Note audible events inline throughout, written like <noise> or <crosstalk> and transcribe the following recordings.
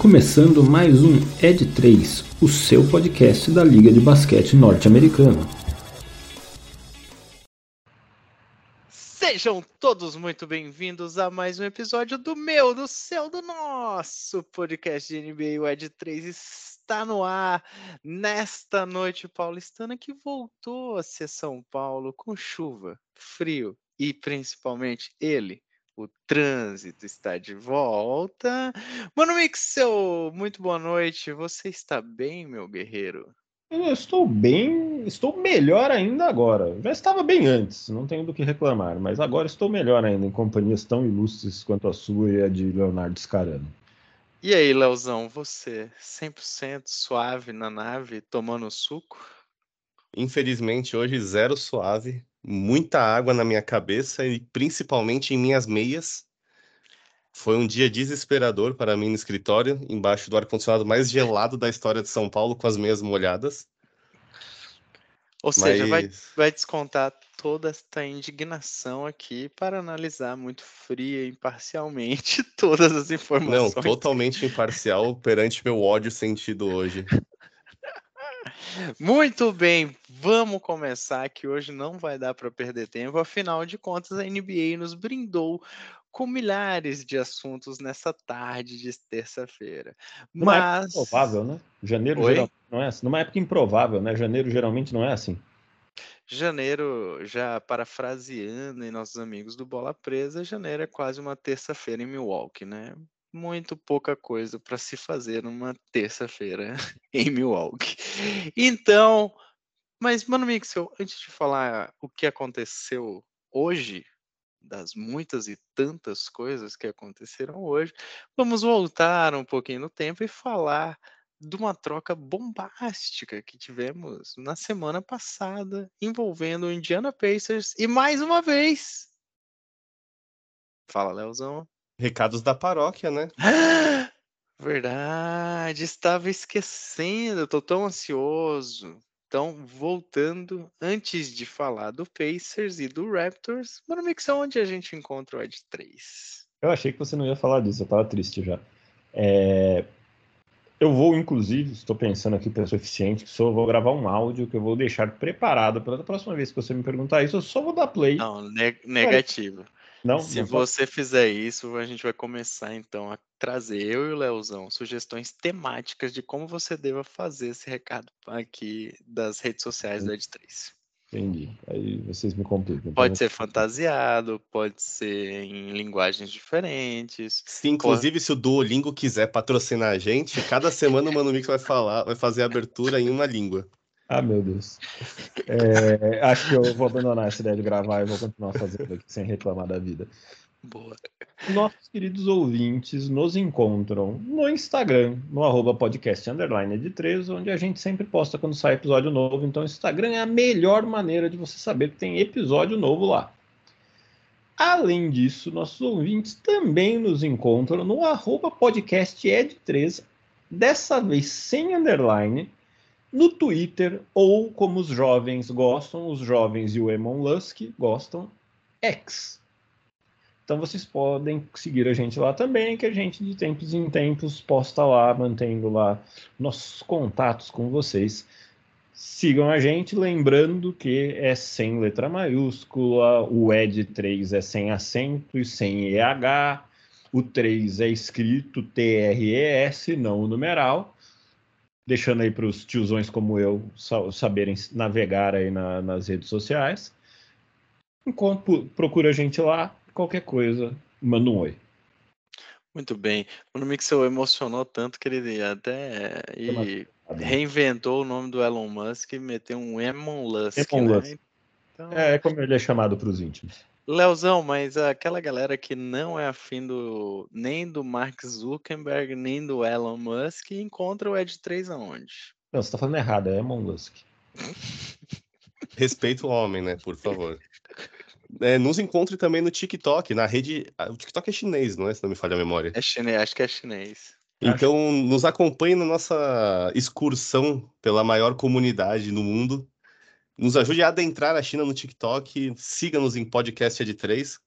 começando mais um Ed 3, o seu podcast da Liga de Basquete Norte-Americana. Sejam todos muito bem-vindos a mais um episódio do meu, do seu, do nosso podcast de NBA. O Ed 3 está no ar nesta noite paulistana que voltou a ser São Paulo com chuva, frio e principalmente ele, o trânsito está de volta. Mano Mixel, muito boa noite. Você está bem, meu guerreiro? Eu estou bem, estou melhor ainda agora. Já estava bem antes, não tenho do que reclamar, mas agora estou melhor ainda em companhias tão ilustres quanto a sua e a de Leonardo Scarano. E aí, Leozão, você 100% suave na nave, tomando suco? Infelizmente, hoje zero suave, muita água na minha cabeça e principalmente em minhas meias. Foi um dia desesperador para mim no escritório, embaixo do ar-condicionado mais gelado da história de São Paulo, com as meias molhadas. Ou seja, Mas... vai, vai descontar toda esta indignação aqui para analisar muito fria e imparcialmente <laughs> todas as informações. Não, totalmente imparcial perante meu ódio sentido hoje. Muito bem, vamos começar que hoje não vai dar para perder tempo. Afinal de contas, a NBA nos brindou com milhares de assuntos nessa tarde de terça-feira. Numa Mas... época improvável, né? Janeiro geralmente não é assim. Numa época improvável, né? Janeiro geralmente não é assim. Janeiro, já parafraseando em nossos amigos do Bola Presa, janeiro é quase uma terça-feira em Milwaukee, né? Muito pouca coisa para se fazer numa terça-feira <laughs> em Milwaukee. Então, mas, Mano Mixel, antes de falar o que aconteceu hoje, das muitas e tantas coisas que aconteceram hoje, vamos voltar um pouquinho no tempo e falar de uma troca bombástica que tivemos na semana passada envolvendo o Indiana Pacers e mais uma vez. Fala, Leozão. Recados da paróquia, né? <gasps> Verdade, estava esquecendo, estou tão ansioso. Então, voltando, antes de falar do Pacers e do Raptors, Mano Mix, onde a gente encontra o Ed 3? Eu achei que você não ia falar disso, eu estava triste já. É... Eu vou, inclusive, estou pensando aqui para ser eficiente, que só vou gravar um áudio que eu vou deixar preparado para a próxima vez que você me perguntar isso, eu só vou dar play. Não, ne negativo. Não, Se não você pode... fizer isso, a gente vai começar então a trazer eu e o Leozão sugestões temáticas de como você deva fazer esse recado aqui das redes sociais da Ed3. Entendi. Aí vocês me complicam. Então pode ser fantasiado, pode ser em linguagens diferentes. Sim, inclusive pode... se o Duolingo quiser patrocinar a gente, cada semana o Mano Mix vai falar, vai fazer a abertura em uma língua. Ah, meu Deus. É, acho que eu vou abandonar essa ideia de gravar e vou continuar fazendo aqui sem reclamar da vida. Boa. Nossos queridos ouvintes nos encontram no Instagram, no arroba podcast underline de 3, onde a gente sempre posta quando sai episódio novo. Então, o Instagram é a melhor maneira de você saber que tem episódio novo lá. Além disso, nossos ouvintes também nos encontram no arroba podcast ed3, dessa vez sem underline, no Twitter, ou como os jovens gostam, os jovens e o Elon Musk gostam, X. Então vocês podem seguir a gente lá também, que a gente de tempos em tempos posta lá, mantendo lá nossos contatos com vocês. Sigam a gente, lembrando que é sem letra maiúscula, o ED3 é sem acento e sem EH, o 3 é escrito T-R-E-S, não o numeral deixando aí para os tiozões como eu saberem navegar aí na, nas redes sociais. Enquanto procura a gente lá, qualquer coisa, manda um oi. Muito bem. O Mixel emocionou tanto que ele até e reinventou o nome do Elon Musk e meteu um Elon Musk. Elon né? Musk. Então... É, é como ele é chamado para os íntimos. Leozão, mas aquela galera que não é afim do, nem do Mark Zuckerberg, nem do Elon Musk, encontra o Ed 3 aonde? Não, você tá falando errado, é Elon Musk. <laughs> Respeito o homem, né, por favor. É, nos encontre também no TikTok, na rede. O TikTok é chinês, não é? Se não me falha a memória. É chinês, acho que é chinês. Então, acho... nos acompanhe na nossa excursão pela maior comunidade no mundo nos ajude a adentrar a China no TikTok. Siga-nos em podcast de 3.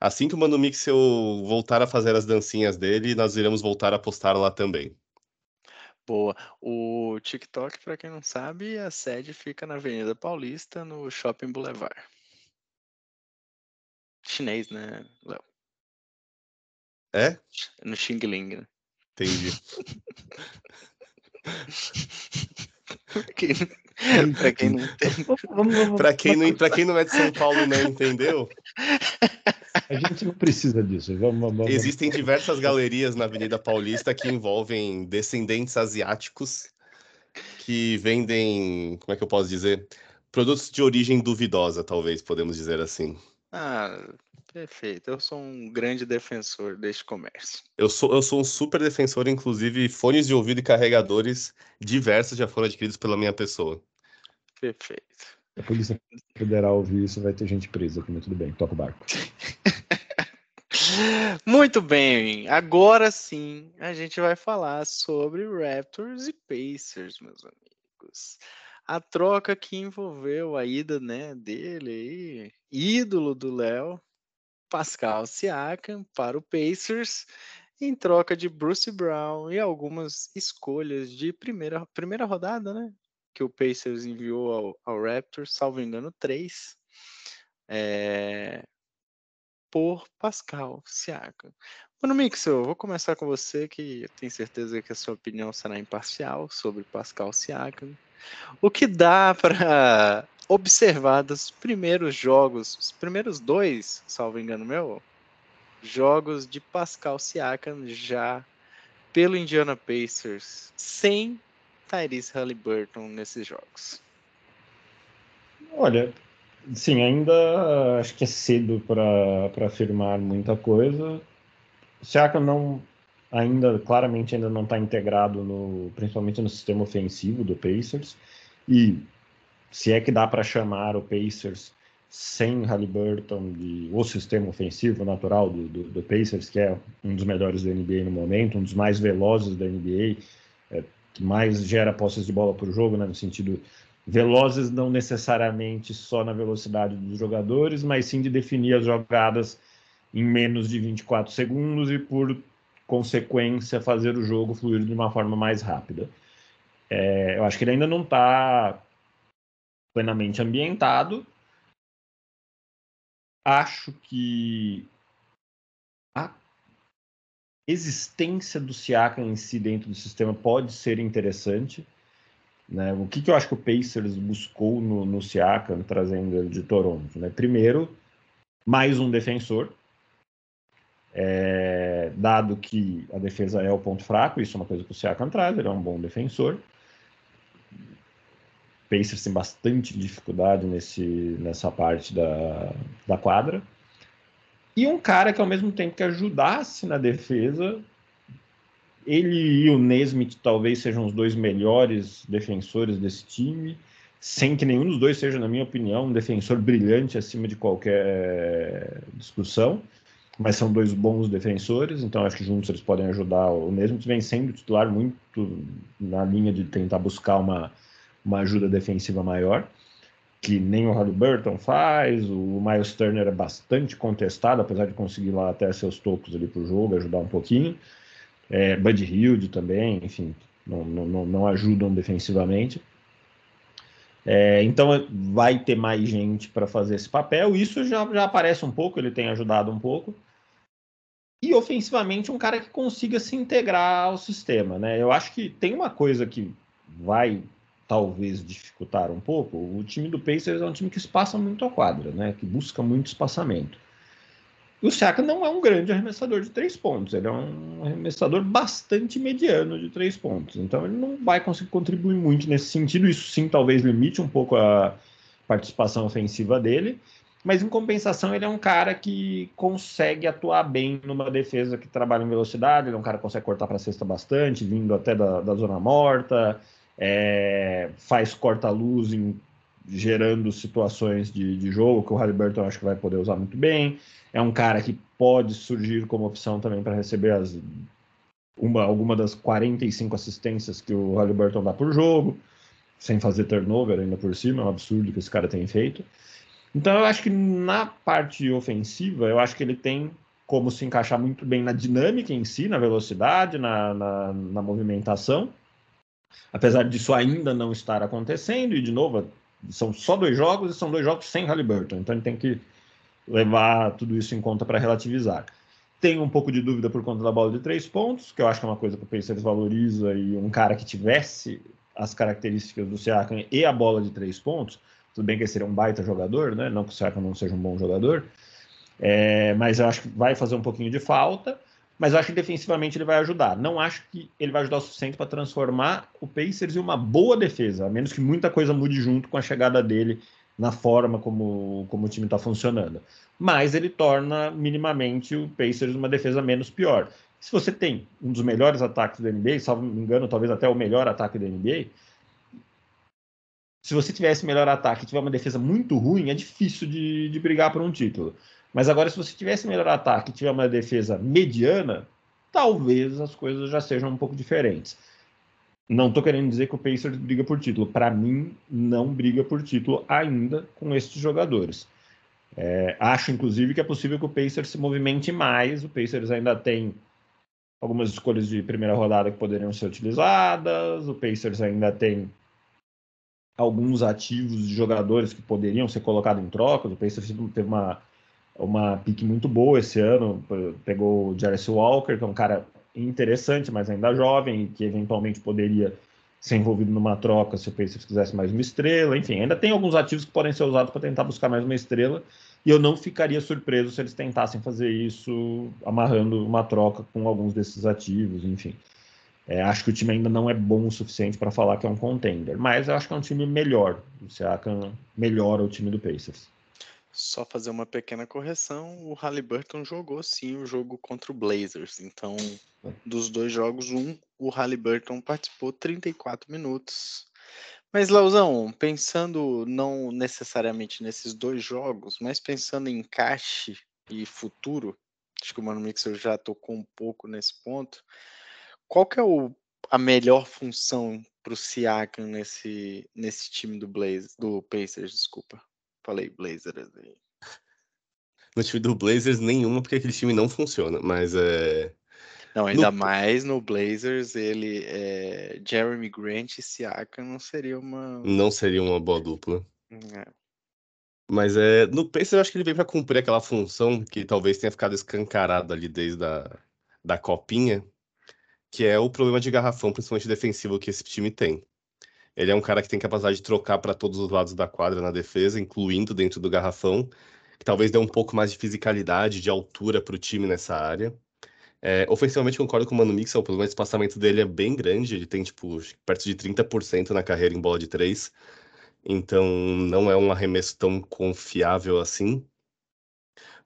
Assim que o Mano Mixel voltar a fazer as dancinhas dele, nós iremos voltar a postar lá também. Boa. O TikTok, para quem não sabe, a sede fica na Avenida Paulista, no Shopping Boulevard. Chinês, né, Léo? É? No Xing Ling, né? Entendi. <laughs> <laughs> pra quem não Para quem, não, pra quem não é de São Paulo e não entendeu, A gente não precisa disso. Vamos, vamos, vamos. existem diversas galerias na Avenida Paulista que envolvem descendentes asiáticos que vendem, como é que eu posso dizer? Produtos de origem duvidosa, talvez, podemos dizer assim. Ah, perfeito. Eu sou um grande defensor deste comércio. Eu sou, eu sou um super defensor, inclusive fones de ouvido e carregadores diversos já foram adquiridos pela minha pessoa. Perfeito. A Polícia Federal ouvir isso, vai ter gente presa aqui, mas tudo bem, toca o barco. <laughs> Muito bem, agora sim a gente vai falar sobre Raptors e Pacers, meus amigos. A troca que envolveu a ida né, dele, aí, ídolo do Léo, Pascal Siakam, para o Pacers, em troca de Bruce Brown e algumas escolhas de primeira, primeira rodada, né? Que o Pacers enviou ao, ao Raptors, salvo engano, três. É, por Pascal Siakam. Mano Mixel, vou começar com você, que eu tenho certeza que a sua opinião será imparcial sobre Pascal Siakam. O que dá para observar dos primeiros jogos, os primeiros dois, salvo engano meu, jogos de Pascal Siakam já pelo Indiana Pacers, sem Tyrese Halliburton nesses jogos? Olha, sim, ainda acho que é cedo para afirmar muita coisa. Siakam não ainda claramente ainda não está integrado no principalmente no sistema ofensivo do Pacers e se é que dá para chamar o Pacers sem Halliburton de o sistema ofensivo natural do, do, do, Pacers que é um dos melhores da NBA no momento um dos mais velozes da NBA é, que mais gera posses de bola por jogo né, no sentido velozes não necessariamente só na velocidade dos jogadores, mas sim de definir as jogadas em menos de 24 segundos e, por consequência, fazer o jogo fluir de uma forma mais rápida. É, eu acho que ele ainda não está plenamente ambientado. Acho que a existência do Siakam em si dentro do sistema pode ser interessante né? O que, que eu acho que o Pacers buscou no, no Siakam, trazendo ele de Toronto? Né? Primeiro, mais um defensor, é, dado que a defesa é o ponto fraco, isso é uma coisa que o Siakam traz, ele é um bom defensor. Pacers tem bastante dificuldade nesse, nessa parte da, da quadra. E um cara que, ao mesmo tempo que ajudasse na defesa, ele e o Nesmith talvez sejam os dois melhores defensores desse time, sem que nenhum dos dois seja, na minha opinião, um defensor brilhante acima de qualquer discussão, mas são dois bons defensores, então acho que juntos eles podem ajudar. O Nesmith vem sendo titular muito na linha de tentar buscar uma, uma ajuda defensiva maior, que nem o Halliburton faz, o Miles Turner é bastante contestado, apesar de conseguir lá até seus tocos ali para o jogo, ajudar um pouquinho é, Bud Hilde também, enfim, não, não, não ajudam defensivamente. É, então vai ter mais gente para fazer esse papel. Isso já, já aparece um pouco, ele tem ajudado um pouco. E ofensivamente, um cara que consiga se integrar ao sistema. Né? Eu acho que tem uma coisa que vai talvez dificultar um pouco. O time do Pacers é um time que espaça muito a quadra, né? que busca muito espaçamento. O Siaka não é um grande arremessador de três pontos, ele é um arremessador bastante mediano de três pontos. Então ele não vai conseguir contribuir muito nesse sentido. Isso sim talvez limite um pouco a participação ofensiva dele. Mas em compensação, ele é um cara que consegue atuar bem numa defesa que trabalha em velocidade. Ele é um cara que consegue cortar para a cesta bastante, vindo até da, da zona morta, é, faz corta-luz gerando situações de, de jogo que o Halliburton acho que vai poder usar muito bem. É um cara que pode surgir como opção também para receber as, uma, alguma das 45 assistências que o Halliburton dá por jogo, sem fazer turnover ainda por cima, é um absurdo que esse cara tem feito. Então eu acho que na parte ofensiva, eu acho que ele tem como se encaixar muito bem na dinâmica em si, na velocidade, na, na, na movimentação. Apesar disso ainda não estar acontecendo, e de novo, são só dois jogos e são dois jogos sem Halliburton, então ele tem que levar tudo isso em conta para relativizar. Tenho um pouco de dúvida por conta da bola de três pontos, que eu acho que é uma coisa que o Pacers valoriza e um cara que tivesse as características do Siakam e a bola de três pontos, tudo bem que ele seria um baita jogador, né? Não que o Siakam não seja um bom jogador, é, mas eu acho que vai fazer um pouquinho de falta. Mas eu acho que defensivamente ele vai ajudar. Não acho que ele vai ajudar o suficiente para transformar o Pacers em uma boa defesa, a menos que muita coisa mude junto com a chegada dele na forma como, como o time está funcionando. Mas ele torna minimamente o Pacers uma defesa menos pior. Se você tem um dos melhores ataques da NBA, salvo me engano, talvez até o melhor ataque da NBA, se você tivesse melhor ataque e tiver uma defesa muito ruim, é difícil de, de brigar por um título. Mas agora, se você tivesse melhor ataque e tiver uma defesa mediana, talvez as coisas já sejam um pouco diferentes. Não estou querendo dizer que o Pacers briga por título. Para mim, não briga por título ainda com esses jogadores. É, acho, inclusive, que é possível que o Pacers se movimente mais. O Pacers ainda tem algumas escolhas de primeira rodada que poderiam ser utilizadas. O Pacers ainda tem alguns ativos de jogadores que poderiam ser colocados em trocas. O Pacers teve uma uma pique muito boa esse ano. Pegou o Jarvis Walker, que é um cara interessante, mas ainda jovem, que eventualmente poderia ser envolvido numa troca se o Pacers quisesse mais uma estrela. Enfim, ainda tem alguns ativos que podem ser usados para tentar buscar mais uma estrela. E eu não ficaria surpreso se eles tentassem fazer isso amarrando uma troca com alguns desses ativos, enfim. É, acho que o time ainda não é bom o suficiente para falar que é um contender, mas eu acho que é um time melhor. O Siakam melhora o time do Pacers. Só fazer uma pequena correção, o Halliburton jogou sim o jogo contra o Blazers. Então, dos dois jogos, um, o Halliburton participou 34 minutos. Mas, Lauzão, pensando não necessariamente nesses dois jogos, mas pensando em encaixe e futuro, acho que o Mano Mixer já tocou um pouco nesse ponto. Qual que é o, a melhor função para o Siakam nesse, nesse time do Blazers, do Pacers, desculpa? Falei Blazers aí. No time do Blazers, nenhuma, porque aquele time não funciona, mas é. Não, ainda no... mais no Blazers, ele é... Jeremy Grant e Siakam não seria uma. Não seria uma boa dupla. É. Mas é, no Pacers eu acho que ele vem para cumprir aquela função que talvez tenha ficado escancarada ali desde a da copinha, que é o problema de garrafão, principalmente defensivo, que esse time tem. Ele é um cara que tem capacidade de trocar para todos os lados da quadra na defesa, incluindo dentro do garrafão, que talvez dê um pouco mais de fisicalidade, de altura para o time nessa área. É, ofensivamente, concordo com o Mano Mixel, pelo menos o espaçamento dele é bem grande, ele tem tipo perto de 30% na carreira em bola de três, então não é um arremesso tão confiável assim.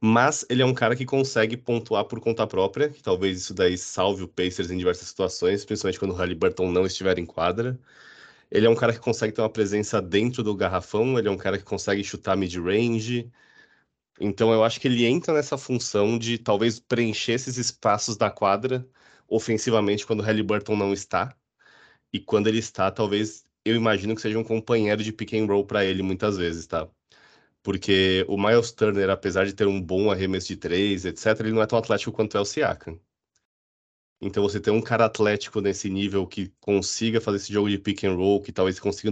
Mas ele é um cara que consegue pontuar por conta própria, que talvez isso daí salve o Pacers em diversas situações, principalmente quando o Halliburton não estiver em quadra. Ele é um cara que consegue ter uma presença dentro do garrafão, ele é um cara que consegue chutar mid-range. Então eu acho que ele entra nessa função de talvez preencher esses espaços da quadra ofensivamente quando o Halliburton não está. E quando ele está, talvez eu imagino que seja um companheiro de pick and roll para ele muitas vezes, tá? Porque o Miles Turner, apesar de ter um bom arremesso de três, etc., ele não é tão atlético quanto é o Siakam. Então você ter um cara atlético nesse nível que consiga fazer esse jogo de pick and roll, que talvez consiga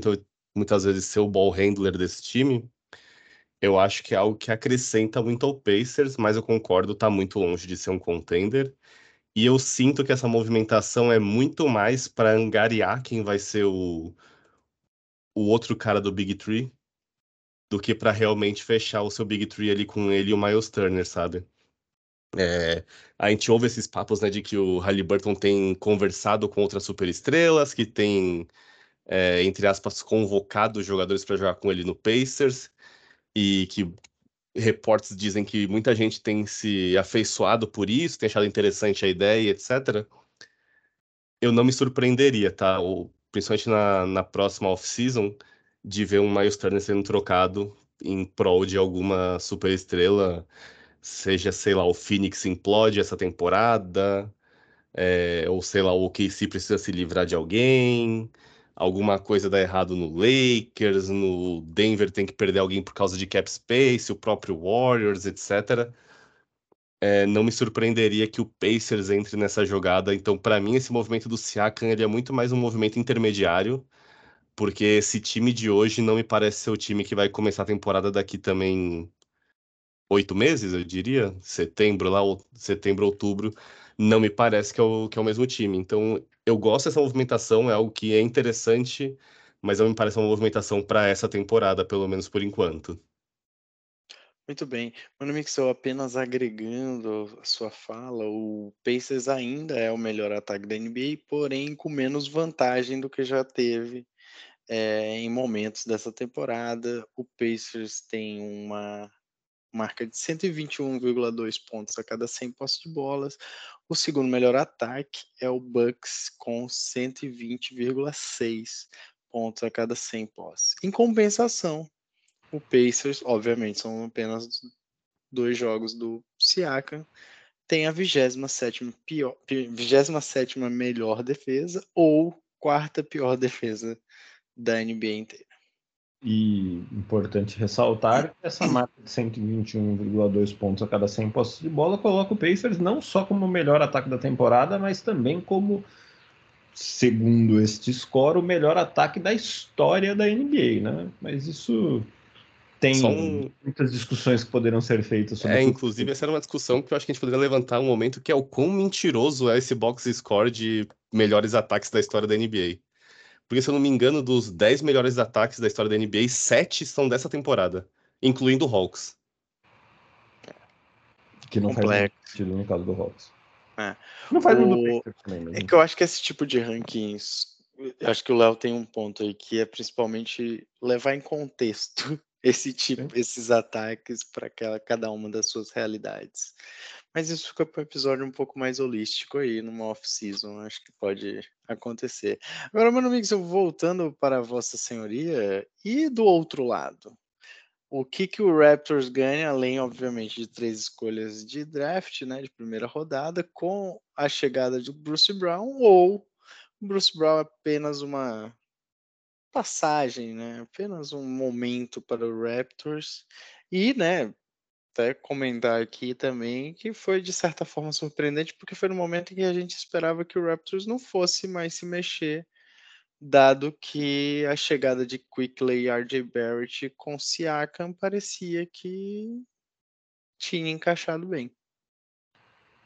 muitas vezes ser o ball handler desse time, eu acho que é algo que acrescenta muito ao Pacers, mas eu concordo, tá muito longe de ser um contender. E eu sinto que essa movimentação é muito mais para angariar quem vai ser o, o outro cara do Big Tree do que para realmente fechar o seu Big Tree ali com ele e o Miles Turner, sabe? É, a gente ouve esses papos né, de que o Halliburton tem conversado com outras superestrelas, que tem, é, entre aspas, convocado jogadores para jogar com ele no Pacers, e que reportes dizem que muita gente tem se afeiçoado por isso, tem achado interessante a ideia, etc. Eu não me surpreenderia, tá? Ou, principalmente na, na próxima off-season, de ver um Miles Turner sendo trocado em prol de alguma superestrela seja, sei lá, o Phoenix implode essa temporada, é, ou sei lá, o OKC precisa se livrar de alguém, alguma coisa dá errado no Lakers, no Denver tem que perder alguém por causa de cap space, o próprio Warriors, etc. É, não me surpreenderia que o Pacers entre nessa jogada. Então, para mim, esse movimento do Siakam ele é muito mais um movimento intermediário, porque esse time de hoje não me parece ser o time que vai começar a temporada daqui também oito meses, eu diria, setembro, lá, setembro, outubro, não me parece que é, o, que é o mesmo time. Então, eu gosto dessa movimentação, é algo que é interessante, mas não me parece uma movimentação para essa temporada, pelo menos por enquanto. Muito bem. Mano Mixel, apenas agregando a sua fala, o Pacers ainda é o melhor ataque da NBA, porém com menos vantagem do que já teve é, em momentos dessa temporada. O Pacers tem uma marca de 121,2 pontos a cada 100 posses de bolas. O segundo melhor ataque é o Bucks com 120,6 pontos a cada 100 posses. Em compensação, o Pacers, obviamente, são apenas dois jogos do Siakam, tem a 27 pior, 27 melhor defesa ou quarta pior defesa da NBA inteira. E importante ressaltar que essa marca de 121,2 pontos a cada 100 posses de bola coloca o Pacers não só como o melhor ataque da temporada, mas também como, segundo este score, o melhor ataque da história da NBA, né? Mas isso tem muitas discussões que poderão ser feitas sobre É, inclusive, essa era uma discussão que eu acho que a gente poderia levantar um momento, que é o quão mentiroso é esse box score de melhores ataques da história da NBA. Porque, se eu não me engano, dos 10 melhores ataques da história da NBA, 7 são dessa temporada, incluindo o Hawks. Que não Complexo. faz sentido no caso do Hawks. É. Não faz o... também, mas... É que eu acho que esse tipo de rankings, eu acho que o Léo tem um ponto aí, que é principalmente levar em contexto <laughs> esse tipo, Sim. esses ataques para cada uma das suas realidades. Mas isso fica para um episódio um pouco mais holístico aí, numa off-season, acho que pode acontecer. Agora, mano eu voltando para Vossa Senhoria, e do outro lado? O que, que o Raptors ganha, além, obviamente, de três escolhas de draft, né, de primeira rodada, com a chegada de Bruce Brown, ou Bruce Brown é apenas uma passagem, né, apenas um momento para o Raptors, e, né, até comentar aqui também que foi de certa forma surpreendente, porque foi no momento em que a gente esperava que o Raptors não fosse mais se mexer, dado que a chegada de Quickley e RJ Barrett com Siakam parecia que tinha encaixado bem.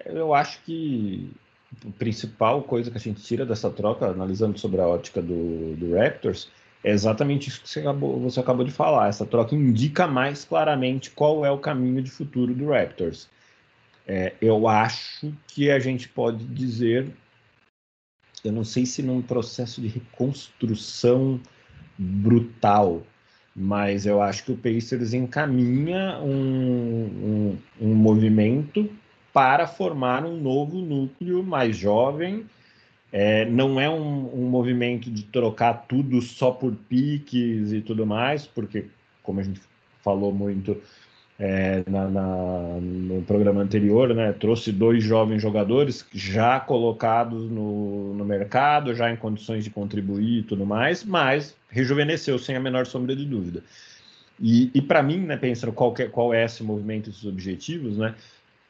Eu acho que a principal coisa que a gente tira dessa troca, analisando sobre a ótica do, do Raptors, é exatamente isso que você acabou, você acabou de falar. Essa troca indica mais claramente qual é o caminho de futuro do Raptors. É, eu acho que a gente pode dizer, eu não sei se num processo de reconstrução brutal, mas eu acho que o Pacers encaminha um, um, um movimento para formar um novo núcleo mais jovem é, não é um, um, movimento de trocar tudo só por piques e tudo mais, porque, como a gente falou muito é, na, na, no programa anterior, né, trouxe dois jovens jogadores já colocados no, no mercado, já em condições de contribuir e tudo mais, mas rejuvenesceu sem a menor sombra de dúvida. E, e para mim, né, pensando qual, que, qual é esse movimento, esses objetivos, né,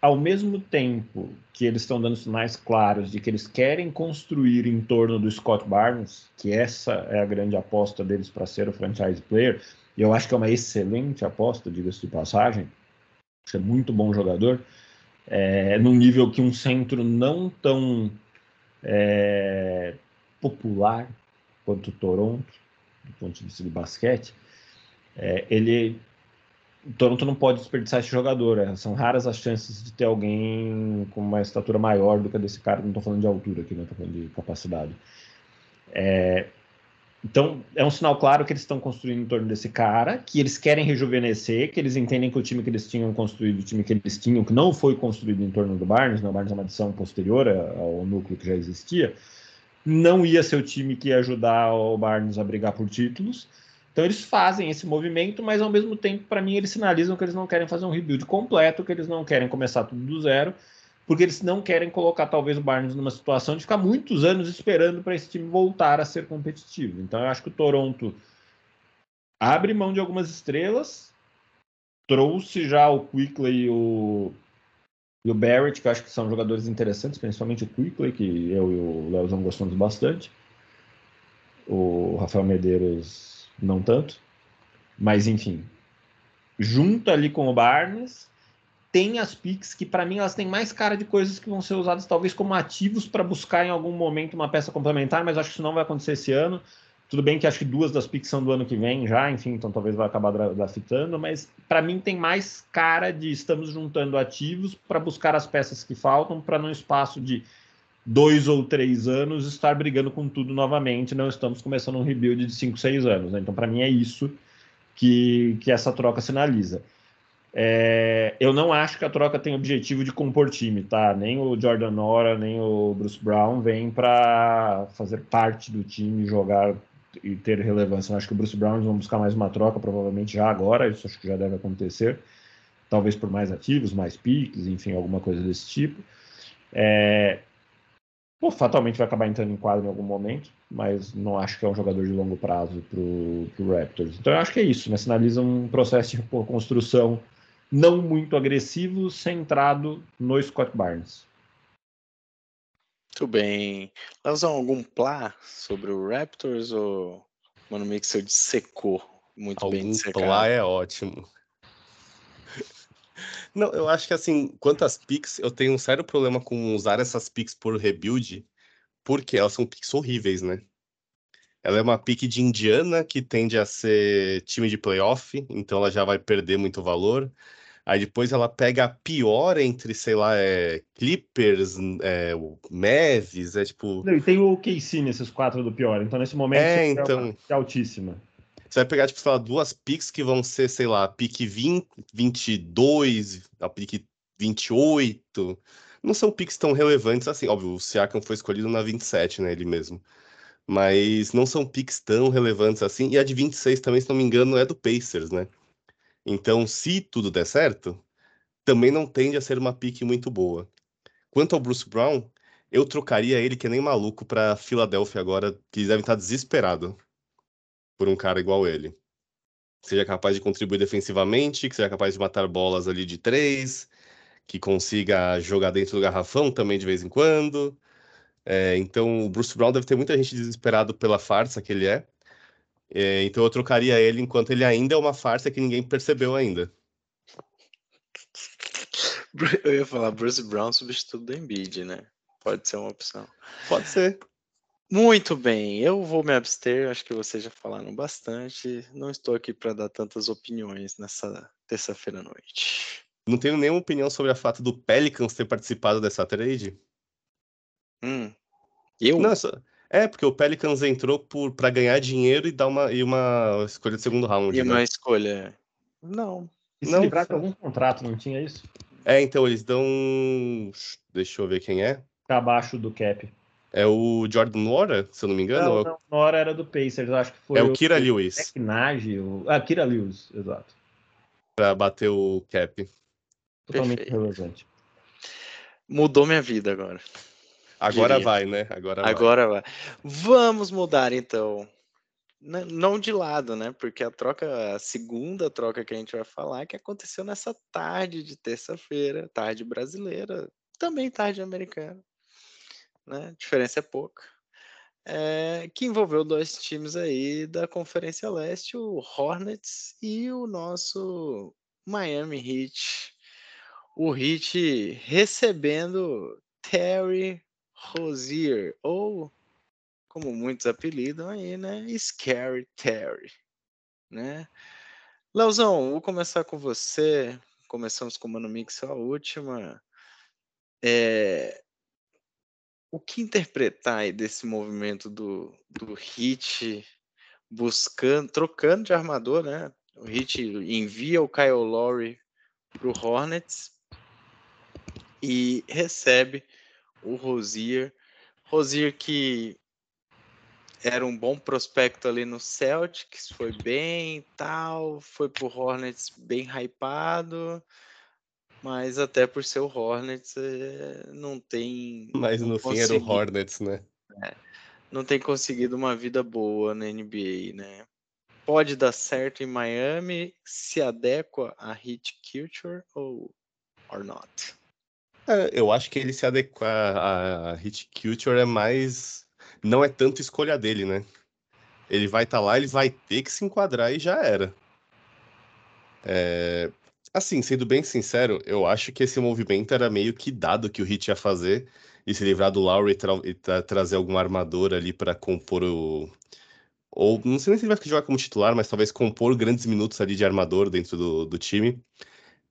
ao mesmo tempo que eles estão dando sinais claros de que eles querem construir em torno do Scott Barnes, que essa é a grande aposta deles para ser o franchise player, e eu acho que é uma excelente aposta, diga-se de passagem, é muito bom jogador, é, num nível que um centro não tão é, popular quanto o Toronto, do ponto de vista de basquete, é, ele o Toronto não pode desperdiçar esse jogador. É. São raras as chances de ter alguém com uma estatura maior do que a desse cara. Não estou falando de altura aqui, né? Estou falando de capacidade. É... Então, é um sinal claro que eles estão construindo em torno desse cara, que eles querem rejuvenescer, que eles entendem que o time que eles tinham construído, o time que eles tinham, que não foi construído em torno do Barnes, né? o Barnes é uma adição posterior ao núcleo que já existia, não ia ser o time que ia ajudar o Barnes a brigar por títulos então eles fazem esse movimento, mas ao mesmo tempo, para mim, eles sinalizam que eles não querem fazer um rebuild completo, que eles não querem começar tudo do zero, porque eles não querem colocar talvez o Barnes numa situação de ficar muitos anos esperando para esse time voltar a ser competitivo. Então eu acho que o Toronto abre mão de algumas estrelas, trouxe já o Quickly e o, e o Barrett, que eu acho que são jogadores interessantes, principalmente o Quickly, que eu e o Leozão gostamos bastante. O Rafael Medeiros não tanto. Mas enfim, junto ali com o Barnes, tem as picks que para mim elas têm mais cara de coisas que vão ser usadas talvez como ativos para buscar em algum momento uma peça complementar, mas acho que isso não vai acontecer esse ano. Tudo bem que acho que duas das picks são do ano que vem já, enfim, então talvez vai acabar draftando, mas para mim tem mais cara de estamos juntando ativos para buscar as peças que faltam para num espaço de dois ou três anos estar brigando com tudo novamente. Não estamos começando um rebuild de cinco, seis anos. Né? Então, para mim, é isso que, que essa troca sinaliza. É, eu não acho que a troca tem objetivo de compor time, tá? Nem o Jordan Nora, nem o Bruce Brown vêm para fazer parte do time, jogar e ter relevância. Eu acho que o Bruce Brown vão buscar mais uma troca, provavelmente já agora, isso acho que já deve acontecer. Talvez por mais ativos, mais piques, enfim, alguma coisa desse tipo. É, Pô, fatalmente vai acabar entrando em quadro em algum momento, mas não acho que é um jogador de longo prazo para o Raptors. Então eu acho que é isso, né? Sinaliza um processo de construção não muito agressivo, centrado no Scott Barnes. Muito bem. Leozão, algum plá sobre o Raptors ou Mano Mixer dissecou muito algum bem dissecado? plá é ótimo. Não, eu acho que assim, quanto às picks, eu tenho um sério problema com usar essas picks por rebuild, porque elas são picks horríveis, né? Ela é uma pick de Indiana que tende a ser time de playoff, então ela já vai perder muito valor. Aí depois ela pega a pior entre, sei lá, é, Clippers, é, Mavis, é tipo. Não, e tem o KC nesses quatro do pior, então nesse momento é, então... é altíssima. Você vai pegar, tipo, sei lá, duas picks que vão ser, sei lá, pique 20, 22, a pique 28. Não são picks tão relevantes assim. Óbvio, o Siakam foi escolhido na 27, né, ele mesmo. Mas não são picks tão relevantes assim. E a de 26 também, se não me engano, é do Pacers, né? Então, se tudo der certo, também não tende a ser uma pique muito boa. Quanto ao Bruce Brown, eu trocaria ele que nem maluco para Filadélfia agora, que devem estar desesperados por um cara igual ele. Que seja capaz de contribuir defensivamente, que seja capaz de matar bolas ali de três, que consiga jogar dentro do garrafão também de vez em quando. É, então, o Bruce Brown deve ter muita gente desesperado pela farsa que ele é. é. Então, eu trocaria ele enquanto ele ainda é uma farsa que ninguém percebeu ainda. <laughs> Eu ia falar Bruce Brown substituto do Embiid, né? Pode ser uma opção. Pode ser. Muito bem, eu vou me abster, acho que vocês já falaram bastante. Não estou aqui para dar tantas opiniões nessa terça-feira à noite. Não tenho nenhuma opinião sobre a fato do Pelicans ter participado dessa trade. Hum. Eu? Não, é, porque o Pelicans entrou para ganhar dinheiro e dar uma, e uma escolha de segundo round. E né? uma escolha. Não. E se não, livrar de algum contrato, não tinha isso? É, então eles dão. Deixa eu ver quem é. Tá abaixo do cap. É o Jordan Nora, se eu não me engano? Não, não Nora era do Pacers, acho que foi. É o Kira Lewis. Nage, o... Ah, Kira Lewis, exato. Pra bater o cap. Totalmente Perfeito. relevante. Mudou minha vida agora. Agora diria. vai, né? Agora vai. Agora vai. Vamos mudar então. Não de lado, né? Porque a troca, a segunda troca que a gente vai falar, que aconteceu nessa tarde de terça-feira, tarde brasileira, também tarde americana né? Diferença é pouca. É, que envolveu dois times aí da Conferência Leste, o Hornets e o nosso Miami Heat. O Heat recebendo Terry Rozier, ou como muitos apelidam aí, né? Scary Terry, né? Leozão, vou começar com você. Começamos com o Mano Mix, a última. É, o que interpretar desse movimento do, do Hit buscando, trocando de armador, né? O Hit envia o Kyle Lowry para o Hornets e recebe o Rosier. Rosier que era um bom prospecto ali no Celtics, foi bem tal, foi pro Hornets bem hypado, Mas até por ser o Hornets, é, não tem. Mas no fim era o Hornets, né? É, não tem conseguido uma vida boa na NBA, né? Pode dar certo em Miami, se adequa a hit culture ou or not? É, eu acho que ele se adequa a hit culture é mais. Não é tanto escolha dele, né? Ele vai estar tá lá, ele vai ter que se enquadrar e já era. É, Assim, sendo bem sincero, eu acho que esse movimento era meio que dado que o Hit ia fazer e se livrar do Lowry e, tra e tra trazer algum armador ali para compor o. Ou não sei nem se ele vai jogar como titular, mas talvez compor grandes minutos ali de armador dentro do, do time,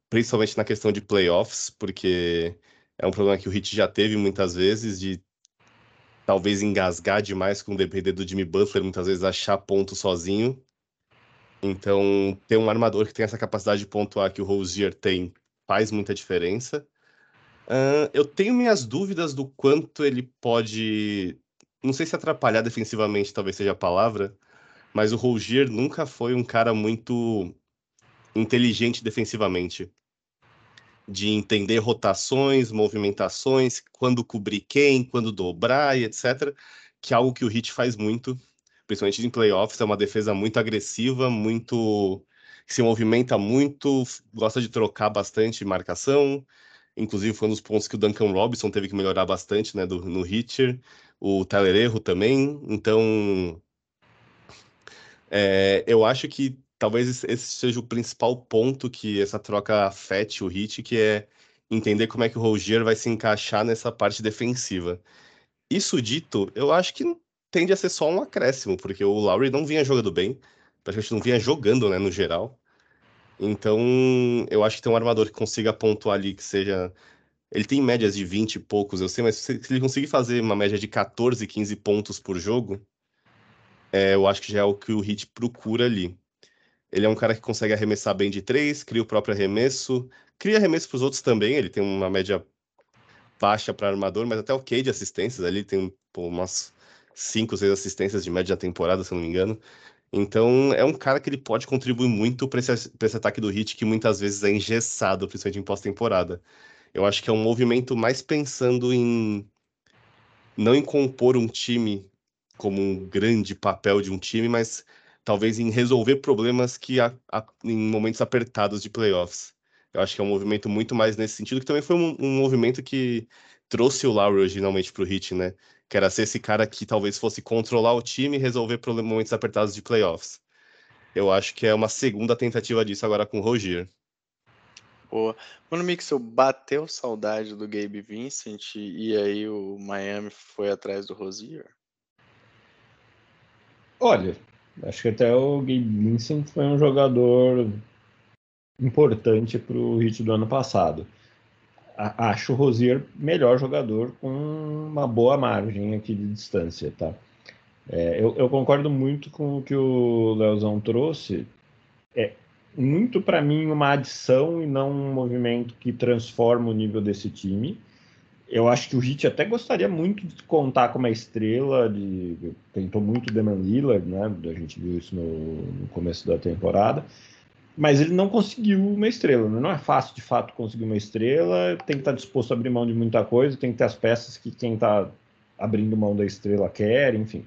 principalmente na questão de playoffs, porque é um problema que o Hit já teve muitas vezes de talvez engasgar demais com o depender do Jimmy Butler, muitas vezes achar ponto sozinho então, ter um armador que tem essa capacidade de pontuar que o Rosier tem faz muita diferença. Uh, eu tenho minhas dúvidas do quanto ele pode. Não sei se atrapalhar defensivamente, talvez seja a palavra, mas o Rogier nunca foi um cara muito inteligente defensivamente. De entender rotações, movimentações, quando cobrir quem, quando dobrar e etc. Que é algo que o Hit faz muito principalmente em playoffs, é uma defesa muito agressiva, muito que se movimenta muito, gosta de trocar bastante marcação. Inclusive, foi um dos pontos que o Duncan Robinson teve que melhorar bastante né, do, no Hitcher. O Tyler Erro também. Então, é, eu acho que talvez esse seja o principal ponto que essa troca afete o Hit, que é entender como é que o Rogier vai se encaixar nessa parte defensiva. Isso dito, eu acho que tende a ser só um acréscimo, porque o Lowry não vinha jogando bem, praticamente não vinha jogando, né, no geral. Então, eu acho que tem um armador que consiga pontuar ali, que seja. Ele tem médias de 20 e poucos, eu sei, mas se ele conseguir fazer uma média de 14, 15 pontos por jogo, é, eu acho que já é o que o Hit procura ali. Ele é um cara que consegue arremessar bem de três, cria o próprio arremesso, cria arremesso para os outros também. Ele tem uma média baixa para armador, mas até ok de assistências ali, tem pô, umas cinco, seis assistências de média da temporada, se eu não me engano. Então, é um cara que ele pode contribuir muito para esse, esse ataque do Hit, que muitas vezes é engessado, principalmente em pós-temporada. Eu acho que é um movimento mais pensando em não em compor um time como um grande papel de um time, mas talvez em resolver problemas que em momentos apertados de playoffs. Eu acho que é um movimento muito mais nesse sentido, que também foi um, um movimento que trouxe o Lowry originalmente para o Heat, né? Que era ser esse cara que talvez fosse controlar o time e resolver momentos apertados de playoffs. Eu acho que é uma segunda tentativa disso agora com o Rogier. Boa. Mano Mixel, bateu saudade do Gabe Vincent e aí o Miami foi atrás do Rozier? Olha, acho que até o Gabe Vincent foi um jogador importante para o hit do ano passado acho o Rosier melhor jogador com uma boa margem aqui de distância, tá? É, eu, eu, concordo muito com o que o Leozão trouxe. É muito para mim uma adição e não um movimento que transforma o nível desse time. Eu acho que o Heat até gostaria muito de contar com uma estrela, de, tentou muito o Lillard, né? A gente viu isso no, no começo da temporada mas ele não conseguiu uma estrela. Né? Não é fácil, de fato, conseguir uma estrela. Tem que estar disposto a abrir mão de muita coisa, tem que ter as peças que quem está abrindo mão da estrela quer, enfim.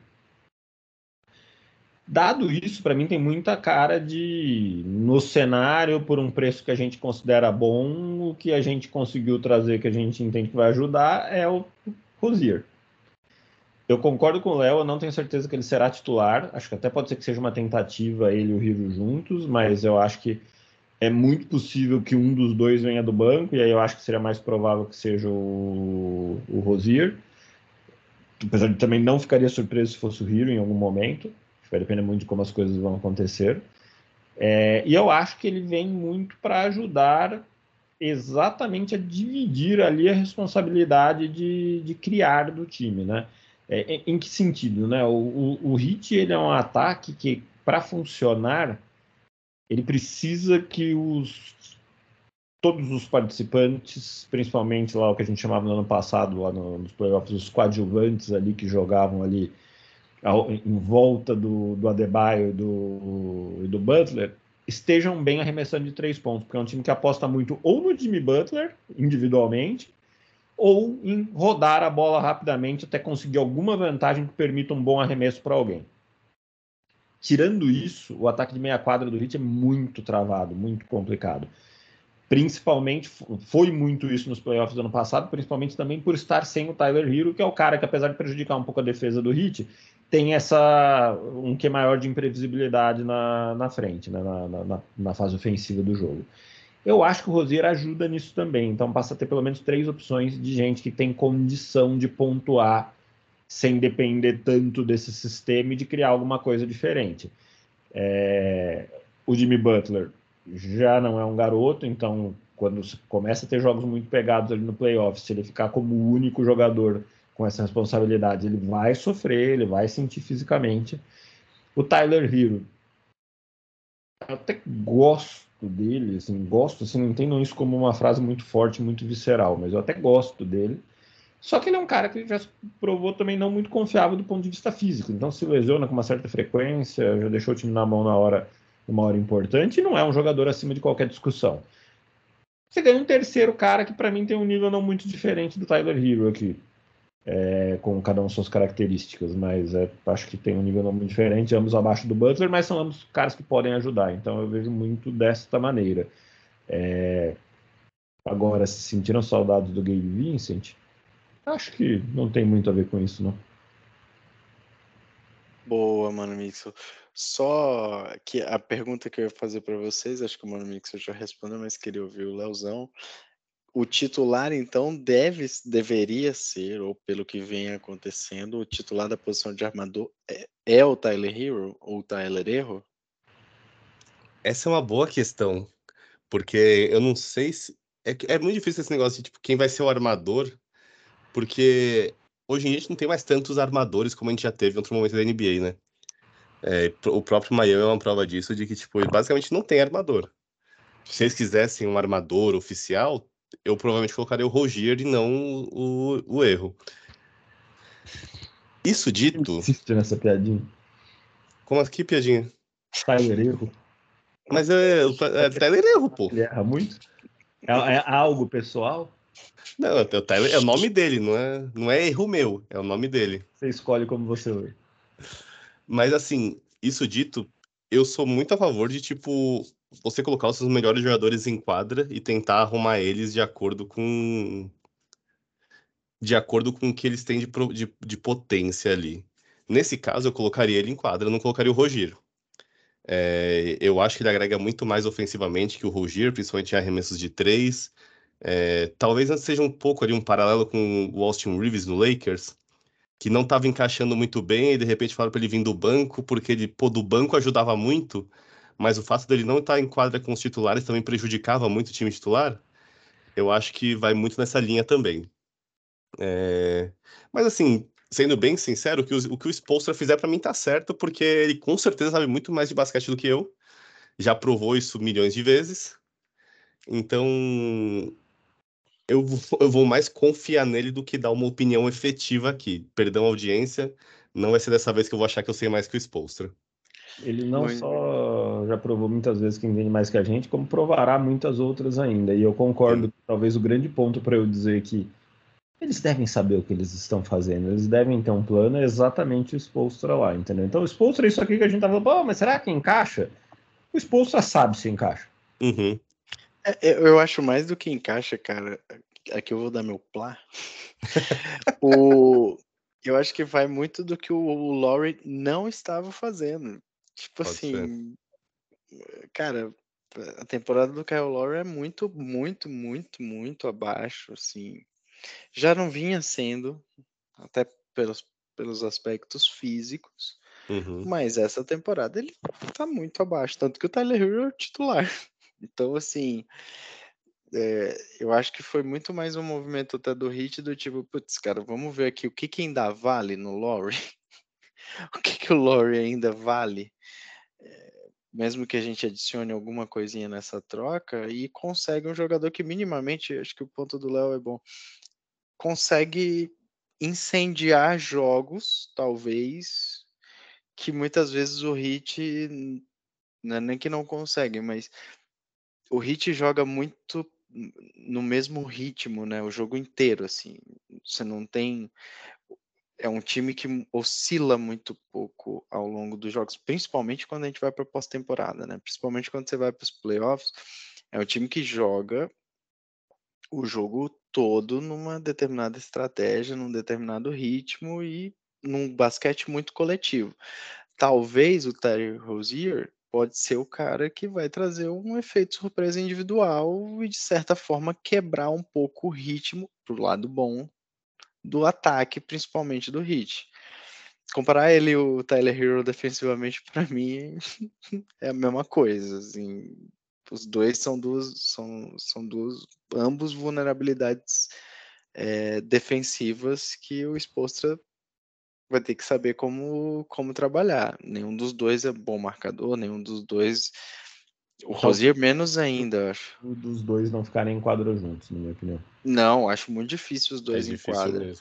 Dado isso, para mim tem muita cara de, no cenário, por um preço que a gente considera bom, o que a gente conseguiu trazer, que a gente entende que vai ajudar, é o Rosier. Eu concordo com o Léo, eu não tenho certeza que ele será titular. Acho que até pode ser que seja uma tentativa ele e o Rio juntos, mas eu acho que é muito possível que um dos dois venha do banco, e aí eu acho que seria mais provável que seja o, o Rosier. Apesar de também não ficaria surpreso se fosse o Hero em algum momento. Vai depender muito de como as coisas vão acontecer. É, e eu acho que ele vem muito para ajudar exatamente a dividir ali a responsabilidade de, de criar do time, né? É, em que sentido, né? O, o, o hit ele é um ataque que, para funcionar, ele precisa que os todos os participantes, principalmente lá o que a gente chamava no ano passado, lá no, nos playoffs, os coadjuvantes ali que jogavam ali ao, em volta do, do Adebayo e do, do Butler, estejam bem arremessando de três pontos, porque é um time que aposta muito ou no Jimmy Butler, individualmente, ou em rodar a bola rapidamente até conseguir alguma vantagem que permita um bom arremesso para alguém. Tirando isso, o ataque de meia quadra do Heat é muito travado, muito complicado. Principalmente, foi muito isso nos playoffs do ano passado, principalmente também por estar sem o Tyler Hero, que é o cara que, apesar de prejudicar um pouco a defesa do Heat, tem essa um que maior de imprevisibilidade na, na frente, né, na, na, na, fase ofensiva do jogo. Eu acho que o Rosier ajuda nisso também, então passa a ter pelo menos três opções de gente que tem condição de pontuar sem depender tanto desse sistema e de criar alguma coisa diferente. É, o Jimmy Butler já não é um garoto, então quando começa a ter jogos muito pegados ali no playoff, se ele ficar como o único jogador com essa responsabilidade. Ele vai sofrer, ele vai sentir fisicamente. O Tyler Hero, eu até gosto dele, assim, gosto, assim, não entendam isso como uma frase muito forte, muito visceral, mas eu até gosto dele. Só que ele é um cara que já provou também não muito confiável do ponto de vista físico. Então se lesiona com uma certa frequência, já deixou o time na mão na hora, uma hora importante, e não é um jogador acima de qualquer discussão. Você ganha um terceiro cara que para mim tem um nível não muito diferente do Tyler Hero aqui é, com cada um suas características, mas é, acho que tem um nível muito diferente, ambos abaixo do Butler, mas são ambos caras que podem ajudar, então eu vejo muito desta maneira. É, agora, se sentiram saudades do Gabe Vincent, acho que não tem muito a ver com isso, não. Boa, Mano Mixo. Só que a pergunta que eu ia fazer para vocês, acho que o Mano Mixo já respondeu, mas queria ouvir o Leozão o titular, então, deve, deveria ser, ou pelo que vem acontecendo, o titular da posição de armador é, é o Tyler Hero ou o Tyler Erro? Essa é uma boa questão, porque eu não sei se. É, é muito difícil esse negócio de tipo, quem vai ser o armador, porque hoje em dia a gente não tem mais tantos armadores como a gente já teve em outro momento da NBA, né? É, o próprio Miami é uma prova disso, de que, tipo, basicamente não tem armador. Se eles quisessem um armador oficial, eu provavelmente colocaria o Rogier e não o, o erro. Isso dito. Insiste nessa piadinha. Como aqui, piadinha? Tyler erro. Mas é, é Tyler erro, pô. Ele erra muito? É, é algo pessoal? Não, o Tyler é o nome dele, não é, não é erro meu, é o nome dele. Você escolhe como você lê. Mas assim, isso dito, eu sou muito a favor de, tipo, você colocar os seus melhores jogadores em quadra e tentar arrumar eles de acordo com de acordo com o que eles têm de, de, de potência ali. Nesse caso, eu colocaria ele em quadra, eu não colocaria o Rogiro. É, eu acho que ele agrega muito mais ofensivamente que o Rogier, principalmente em arremessos de três. É, talvez seja um pouco ali um paralelo com o Austin Reeves no Lakers, que não estava encaixando muito bem e de repente falaram para ele vir do banco, porque ele pô, do banco ajudava muito, mas o fato dele não estar em quadra com os titulares também prejudicava muito o time titular. Eu acho que vai muito nessa linha também. É... Mas assim, sendo bem sincero, o que o, o, que o Spolstra fizer para mim tá certo, porque ele com certeza sabe muito mais de basquete do que eu. Já provou isso milhões de vezes. Então, eu, eu vou mais confiar nele do que dar uma opinião efetiva aqui. Perdão, audiência, não vai ser dessa vez que eu vou achar que eu sei mais que o Spolstra. Ele não Muito... só já provou muitas vezes que entende mais que a gente, como provará muitas outras ainda. E eu concordo, talvez o grande ponto para eu dizer que eles devem saber o que eles estão fazendo, eles devem ter um plano exatamente o Spolstra lá, entendeu? Então o Spolstra é isso aqui que a gente tava falando, mas será que encaixa? O Spolstra sabe se encaixa. Uhum. É, eu acho mais do que encaixa, cara. Aqui eu vou dar meu plá. <laughs> o, eu acho que vai muito do que o Laurie não estava fazendo. Tipo Pode assim, ser. Cara, a temporada do Kyle Lowry é muito, muito, muito, muito abaixo, assim. Já não vinha sendo, até pelos, pelos aspectos físicos, uhum. mas essa temporada ele tá muito abaixo, tanto que o Tyler Hero é o titular. <laughs> Então, assim, é, eu acho que foi muito mais um movimento até do Hit do tipo, putz, cara, vamos ver aqui o que, que ainda vale no Lowry. <laughs> o que, que o Lowry ainda vale mesmo que a gente adicione alguma coisinha nessa troca, e consegue um jogador que minimamente, acho que o ponto do Léo é bom, consegue incendiar jogos, talvez, que muitas vezes o Hit é nem que não conseguem, mas o Heat joga muito no mesmo ritmo, né? O jogo inteiro, assim. Você não tem. É um time que oscila muito pouco ao longo dos jogos, principalmente quando a gente vai para pós-temporada, né? Principalmente quando você vai para os playoffs. É um time que joga o jogo todo numa determinada estratégia, num determinado ritmo e num basquete muito coletivo. Talvez o Terry Rozier pode ser o cara que vai trazer um efeito surpresa individual e, de certa forma, quebrar um pouco o ritmo pro lado bom do ataque, principalmente do Hit. Comparar ele e o Tyler Hero defensivamente, para <laughs> mim, é a mesma coisa. Assim, os dois são duas, são, são duas, ambos vulnerabilidades é, defensivas que o Expostra vai ter que saber como, como trabalhar. Nenhum dos dois é bom marcador, nenhum dos dois. O então, Rosier menos ainda, acho. Dos dois não ficarem em quadra juntos, na minha opinião. Não, acho muito difícil os dois é em quadra.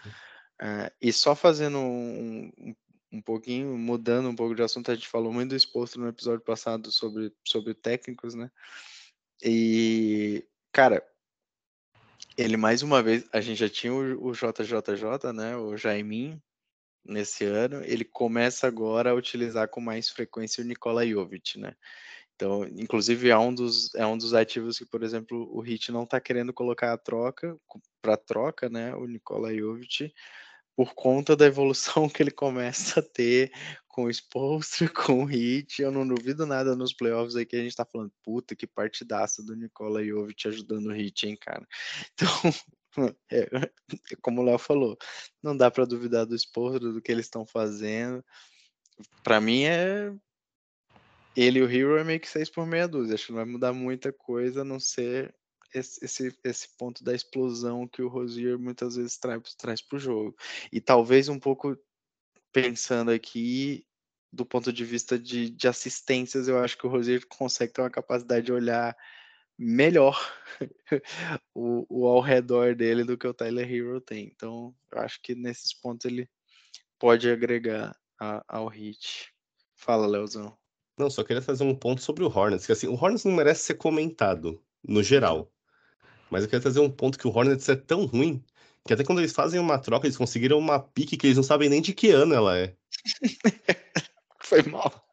É, e só fazendo um, um, um, pouquinho, mudando um pouco de assunto, a gente falou muito do exposto no episódio passado sobre, sobre técnicos, né? E, cara, ele mais uma vez, a gente já tinha o, o JJJ, né? O Jaimin, nesse ano, ele começa agora a utilizar com mais frequência o Nikola Jovic, né? Então, inclusive é um dos é um dos ativos que, por exemplo, o Hit não está querendo colocar a troca para troca, né? O Nikola Jovic por conta da evolução <laughs> que ele começa a ter com o Spolstra, com o Hit. Eu não duvido nada nos playoffs aí que a gente tá falando, puta, que partidaça do Nikola Jovic ajudando o Hit, hein, cara. <laughs> Então, <laughs> é, como o Léo falou, não dá para duvidar do esporte, do que eles estão fazendo. Para mim é ele e o Hero é meio que seis por meia dúzia. Acho que não vai mudar muita coisa a não ser esse, esse, esse ponto da explosão que o Rosier muitas vezes traz, traz para o jogo. E talvez um pouco pensando aqui do ponto de vista de, de assistências, eu acho que o Rosier consegue ter uma capacidade de olhar melhor <laughs> o, o ao redor dele do que o Tyler Hero tem. Então, eu acho que nesses pontos ele pode agregar a, ao hit. Fala, Leozão. Não, só queria fazer um ponto sobre o Hornets, que assim, o Hornets não merece ser comentado, no geral. Mas eu queria trazer um ponto que o Hornets é tão ruim, que até quando eles fazem uma troca, eles conseguiram uma pique que eles não sabem nem de que ano ela é. <laughs> Foi mal.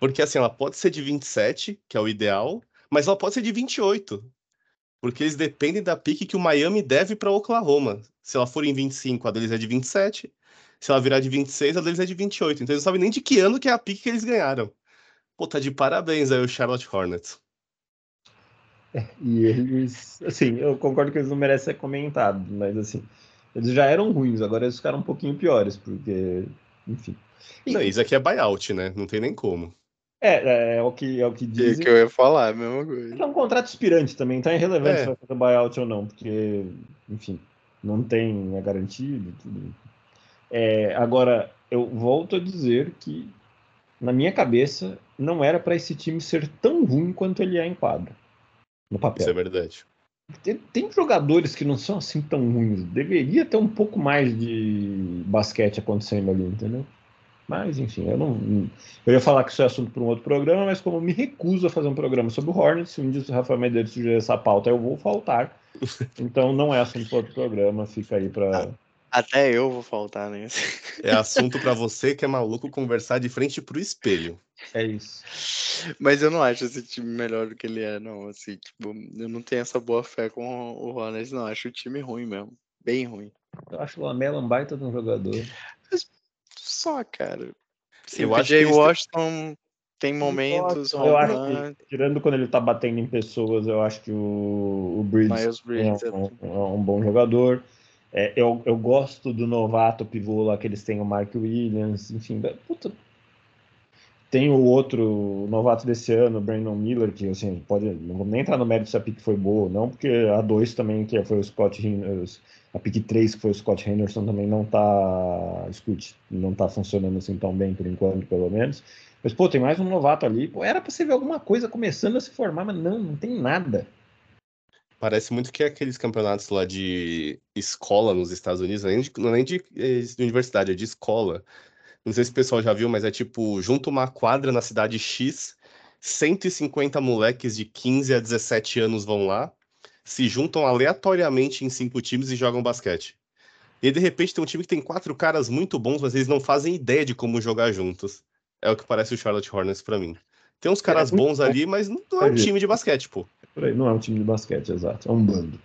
Porque assim, ela pode ser de 27, que é o ideal, mas ela pode ser de 28. Porque eles dependem da pique que o Miami deve para Oklahoma. Se ela for em 25, a deles é de 27. Se ela virar de 26, a deles é de 28. Então eles não sabem nem de que ano que é a pique que eles ganharam. Pô, tá de parabéns aí o Charlotte Hornets. É, e eles, assim, eu concordo que eles não merecem ser comentados, mas assim, eles já eram ruins, agora eles ficaram um pouquinho piores, porque, enfim. Não, isso aqui é buyout, né? Não tem nem como. É, é, é, o que, é o que dizem. que eu ia falar, é a mesma coisa. É um contrato expirante também, então é irrelevante é. se vai fazer buyout ou não, porque, enfim, não tem a garantia e tudo. É, agora, eu volto a dizer que, na minha cabeça, não era para esse time ser tão ruim quanto ele é em quadra, no papel. Isso é verdade. Tem, tem, jogadores que não são assim tão ruins. Deveria ter um pouco mais de basquete acontecendo ali, entendeu? Mas, enfim, eu não. Eu ia falar que isso é assunto para um outro programa, mas como eu me recuso a fazer um programa sobre o Hornets, se um dia o Rafael Medeiros sugerir essa pauta, eu vou faltar. <laughs> Então não é assunto para outro programa, fica aí para. Até eu vou faltar nesse. É assunto para você que é maluco conversar de frente pro espelho. É isso. Mas eu não acho esse time melhor do que ele é, não. Assim, tipo, eu não tenho essa boa fé com o Hornets, não. Acho o time ruim mesmo. Bem ruim. Eu acho o Lamela um baita de um jogador só, cara. Sim, eu acho que Washington tem momentos. eu acho que, tirando quando ele tá batendo em pessoas, eu acho que o, o Bridges, Bridges é, um, é, um, bom jogador. É, eu, eu gosto do novato pivô lá que eles têm, o Mark Williams, enfim, puta, tem o outro novato desse ano, o Brandon Miller, que assim, pode. Não vou nem entrar no mérito se a pick foi boa ou não, porque a 2 também, que foi o Scott a pick 3, que foi o Scott Henderson, também não tá. Escute, não tá funcionando assim tão bem por enquanto, pelo menos. Mas, pô, tem mais um novato ali. Pô, era pra você ver alguma coisa começando a se formar, mas não, não tem nada. Parece muito que é aqueles campeonatos lá de escola nos Estados Unidos, nem de, não é nem de, de universidade, é de escola Não sei se o pessoal já viu, mas é tipo, junto uma quadra na cidade X, 150 moleques de 15 a 17 anos vão lá, se juntam aleatoriamente em cinco times e jogam basquete. E de repente tem um time que tem quatro caras muito bons, mas eles não fazem ideia de como jogar juntos. É o que parece o Charlotte Hornets para mim. Tem uns caras é bons ali, mas não é um time de basquete, pô. Não é um time de basquete, exato. É um bando.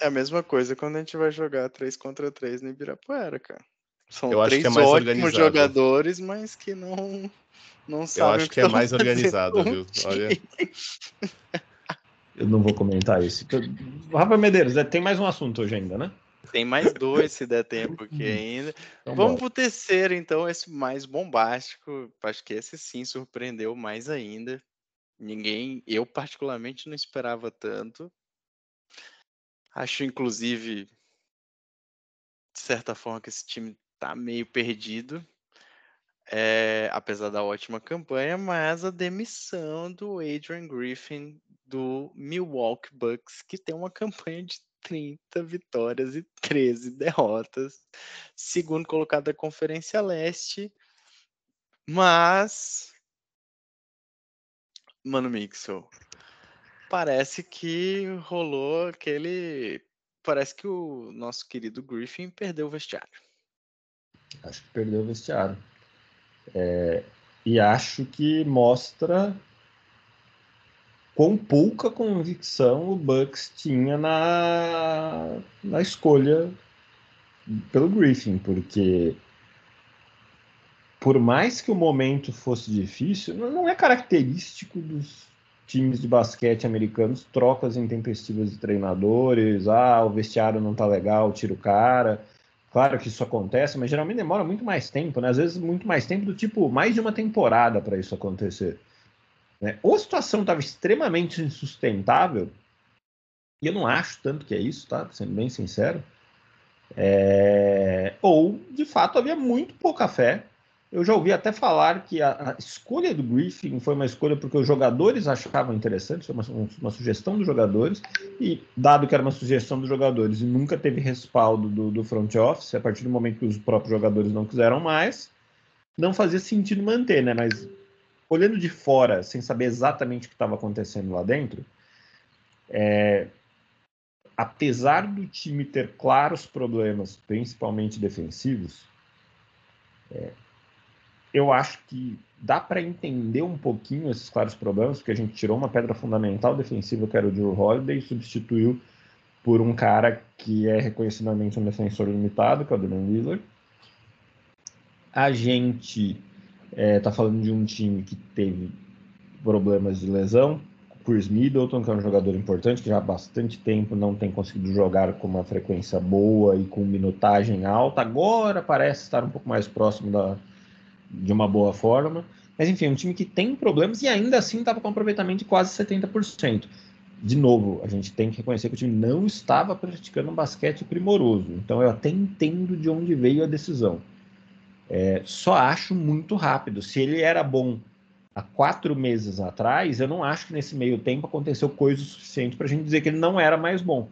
É a mesma coisa quando a gente vai jogar 3 contra 3 no Ibirapuera, cara. São Eu três é ótimos jogadores, mas que não, não sabem. Eu acho que, que é mais organizado, viu? Olha. Eu não vou comentar isso. Rafa Medeiros, é, tem mais um assunto hoje ainda, né? Tem mais dois, se der tempo aqui <laughs> ainda. Então, Vamos bora. pro terceiro, então, esse mais bombástico. Acho que esse sim surpreendeu mais ainda. Ninguém, eu particularmente não esperava tanto. Acho, inclusive, de certa forma, que esse time tá meio perdido. É, apesar da ótima campanha, mas a demissão do Adrian Griffin do Milwaukee Bucks, que tem uma campanha de 30 vitórias e 13 derrotas, segundo colocado da Conferência Leste. Mas, Mano Mixel, parece que rolou aquele. Parece que o nosso querido Griffin perdeu o vestiário. Acho que perdeu o vestiário. É, e acho que mostra quão pouca convicção o Bucks tinha na, na escolha pelo Griffin, porque por mais que o momento fosse difícil, não é característico dos times de basquete americanos trocas intempestivas de treinadores, ah, o vestiário não tá legal, tira o cara. Claro que isso acontece, mas geralmente demora muito mais tempo, né? Às vezes muito mais tempo do tipo mais de uma temporada para isso acontecer. Né? Ou a situação estava extremamente insustentável, e eu não acho tanto que é isso, tá? Sendo bem sincero. É... Ou, de fato, havia muito pouca fé. Eu já ouvi até falar que a, a, escolha do Griffin foi uma escolha porque os jogadores achavam interessante, foi uma, uma, sugestão dos jogadores, e dado que era uma sugestão dos jogadores e nunca teve respaldo do, do front office, a partir do momento que os próprios jogadores não quiseram mais, não fazia sentido manter, né? Mas olhando de fora, sem saber exatamente o que estava acontecendo lá dentro, é, apesar do time ter claros problemas, principalmente defensivos, é, eu acho que dá para entender um pouquinho esses claros problemas, porque a gente tirou uma pedra fundamental defensiva, que era o Drew Holiday, e substituiu por um cara que é reconhecidamente um defensor limitado, que é o Damian Lillard. A gente está é, falando de um time que teve problemas de lesão. Chris Middleton, que é um jogador importante, que já há bastante tempo não tem conseguido jogar com uma frequência boa e com minutagem alta. Agora parece estar um pouco mais próximo da, de uma boa forma. Mas enfim, é um time que tem problemas e ainda assim estava com um aproveitamento de quase 70%. De novo, a gente tem que reconhecer que o time não estava praticando um basquete primoroso. Então eu até entendo de onde veio a decisão. É, só acho muito rápido. Se ele era bom há quatro meses atrás, eu não acho que nesse meio tempo aconteceu coisa suficiente para a gente dizer que ele não era mais bom.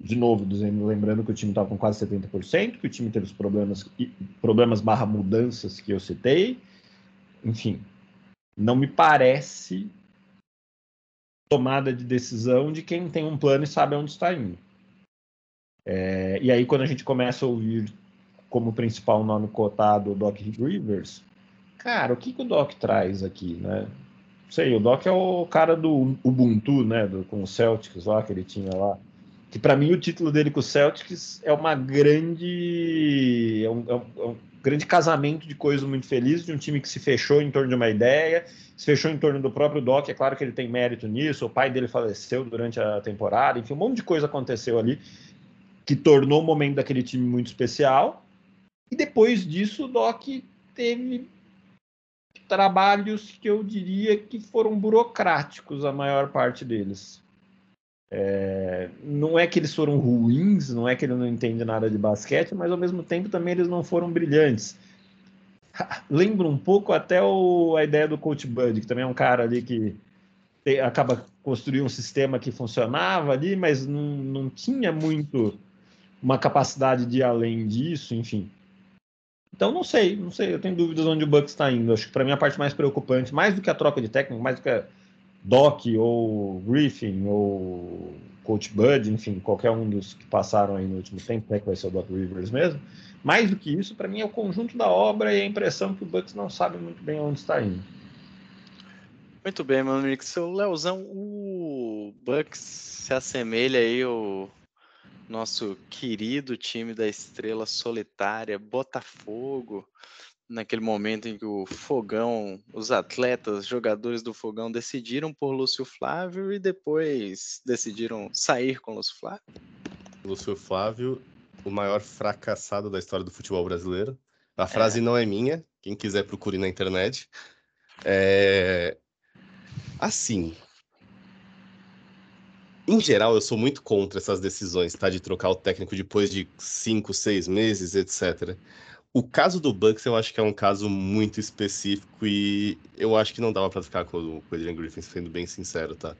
De novo, lembrando que o time estava com quase 70%, que o time teve os problemas, problemas barra mudanças que eu citei. Enfim, não me parece tomada de decisão de quem tem um plano e sabe onde está indo. É, e aí, quando a gente começa a ouvir como principal nome cotado o Doc Rivers, cara, o que, que o Doc traz aqui, né? Sei, o Doc é o cara do Ubuntu, né? Do, com o Celtics lá, que ele tinha lá. Que para mim o título dele com o Celtics é uma grande. É um, é, um, é um, grande casamento de coisas muito felizes, de um time que se fechou em torno de uma ideia, se fechou em torno do próprio Doc. É claro que ele tem mérito nisso, o pai dele faleceu durante a temporada, enfim, um monte de coisa aconteceu ali que tornou o momento daquele time muito especial. E depois disso, o Doc teve trabalhos que eu diria que foram burocráticos, a maior parte deles. É, não é que eles foram ruins, não é que ele não entende nada de basquete, mas ao mesmo tempo também eles não foram brilhantes. <laughs> Lembra um pouco até o, a ideia do Coach Bud, que também é um cara ali que te, acaba construindo um sistema que funcionava ali, mas não, não tinha muito uma capacidade de ir além disso, enfim. Então não sei, não sei, eu tenho dúvidas onde o Bucks está indo. Acho que para mim a parte mais preocupante, mais do que a troca de técnico, mais do que a Doc ou Griffin ou Coach Bud, enfim, qualquer um dos que passaram aí no último tempo, né, que vai ser o Doc Rivers mesmo. Mais do que isso, para mim é o conjunto da obra e a impressão que o Bucks não sabe muito bem onde está indo. Muito bem, mano, Nick. Seu Leozão, o Bucks se assemelha aí ao nosso querido time da estrela solitária, Botafogo, naquele momento em que o Fogão, os atletas, jogadores do Fogão decidiram por Lúcio Flávio e depois decidiram sair com Lúcio Flávio? Lúcio Flávio, o maior fracassado da história do futebol brasileiro. A frase é. não é minha, quem quiser procure na internet. É... Assim, em geral, eu sou muito contra essas decisões, tá? De trocar o técnico depois de cinco, seis meses, etc. O caso do Bucks eu acho que é um caso muito específico e eu acho que não dava para ficar com, o Adrian Griffin, sendo bem sincero, tá?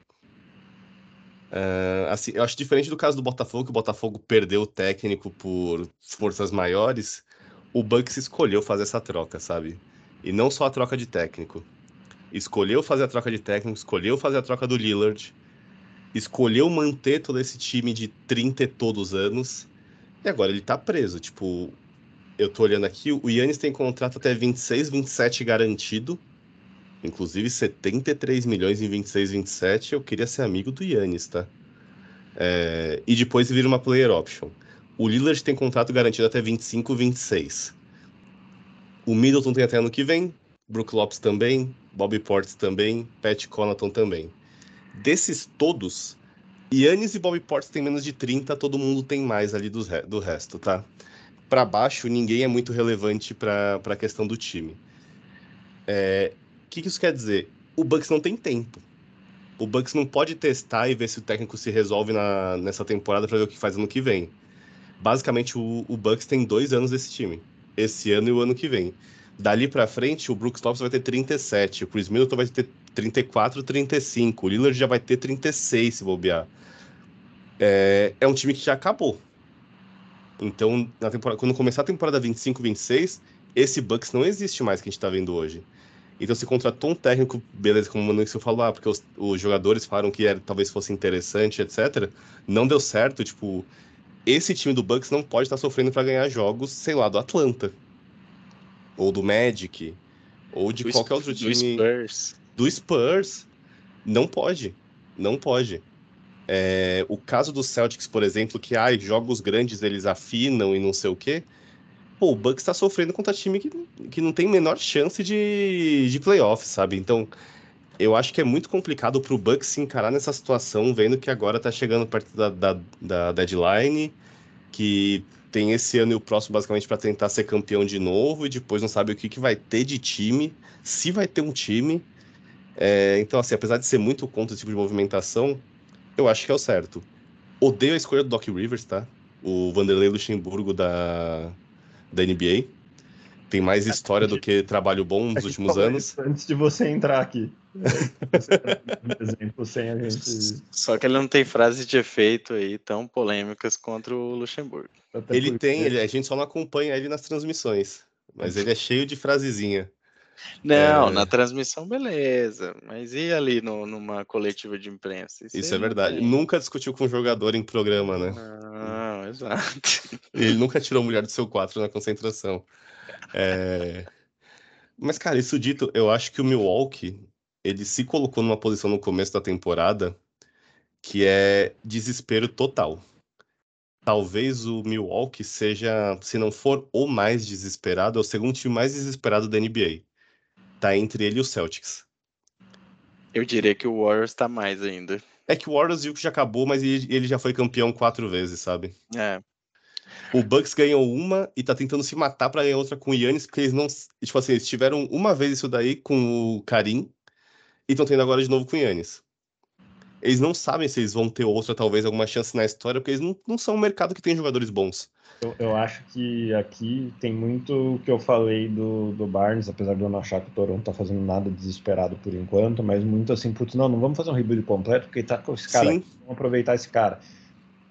Uh, assim, eu acho diferente do caso do Botafogo, que o Botafogo perdeu o técnico por forças maiores. O Bucks escolheu fazer essa troca, sabe? E não só a troca de técnico. Escolheu fazer a troca de técnico, escolheu fazer a troca do Lillard escolheu manter todo esse time de 30 e todos anos, e agora ele tá preso. Tipo, eu tô olhando aqui, o Yannis tem contrato até 26, 27 garantido, inclusive 73 milhões em 26, 27. Eu queria ser amigo do Yannis, tá? É, e depois vira uma player option. O Lillard tem contrato garantido até 25, 26. O Middleton tem até ano que vem, Brook Lopes também, Bobby Portis também, Pat Connaughton também. Desses todos, Yannis e Bobby Portis têm menos de 30, todo mundo tem mais ali do, do resto, tá? Para baixo, ninguém é muito relevante para a questão do time. O é, que, que isso quer dizer? O Bucks não tem tempo. O Bucks não pode testar e ver se o técnico se resolve na, nessa temporada para ver o que faz ano que vem. Basicamente, o, o Bucks tem dois anos desse time. Esse ano e o ano que vem. Dali para frente, o Brooks Lopes vai ter 37, o Chris Middleton vai ter 34, 35. O Lillard já vai ter 36 se bobear. É, é um time que já acabou. Então, na temporada, quando começar a temporada 25, 26, esse Bucks não existe mais que a gente está vendo hoje. Então, se contratou um técnico, beleza, como o Manu falou, ah, porque os, os, jogadores falaram que era, talvez fosse interessante, etc. Não deu certo, tipo, esse time do Bucks não pode estar tá sofrendo para ganhar jogos, sei lá, do Atlanta. Ou do Magic. Ou de do qualquer outro time. Do Spurs do Spurs. Não pode. Não pode. É, o caso do Celtics, por exemplo, que ah, jogos grandes eles afinam e não sei o quê. Pô, o Bucks está sofrendo contra time que, que não tem menor chance de, de playoff, sabe? Então, eu acho que é muito complicado para o Bucks se encarar nessa situação, vendo que agora está chegando perto da, da, da, deadline, que tem esse ano e o próximo basicamente para tentar ser campeão de novo e depois não sabe o que, que vai ter de time, se vai ter um time. É, então, assim, apesar de ser muito contra esse tipo de movimentação, eu acho que é o certo. Odeio a escolha do Doc Rivers, tá? O Vanderlei Luxemburgo da, da NBA. Tem mais história do que trabalho bom nos últimos anos. Antes de você entrar aqui. <laughs> exemplo, sem a gente... Só que ele não tem frases de efeito aí tão polêmicas contra o Luxemburgo. Ele tem, ele, a gente só não acompanha ele nas transmissões. Mas ele é cheio de frasezinha. Não, é... na transmissão, beleza. Mas e ali no, numa coletiva de imprensa? Isso, Isso é verdade. Tem. Nunca discutiu com um jogador em programa, né? Não, exato. Ele nunca tirou mulher do seu 4 na concentração. É... Mas, cara, isso dito, eu acho que o Milwaukee ele se colocou numa posição no começo da temporada que é desespero total. Talvez o Milwaukee seja, se não for o mais desesperado, é o segundo time mais desesperado da NBA tá entre ele e o Celtics. Eu diria que o Warriors tá mais ainda. É que o Warriors viu que já acabou, mas ele já foi campeão quatro vezes, sabe? É. O Bucks ganhou uma e tá tentando se matar para ganhar outra com o Yannis, porque eles não. Tipo assim, eles tiveram uma vez isso daí com o Karim e estão tendo agora de novo com o Yannis. Eles não sabem se eles vão ter outra, talvez, alguma chance na história, porque eles não, não são um mercado que tem jogadores bons. Eu, eu, acho que aqui tem muito o que eu falei do, do Barnes, apesar de eu não achar que o Toronto tá fazendo nada desesperado por enquanto, mas muito assim, putz, não, não vamos fazer um rebuild completo, porque tá com esse cara, aqui, vamos aproveitar esse cara.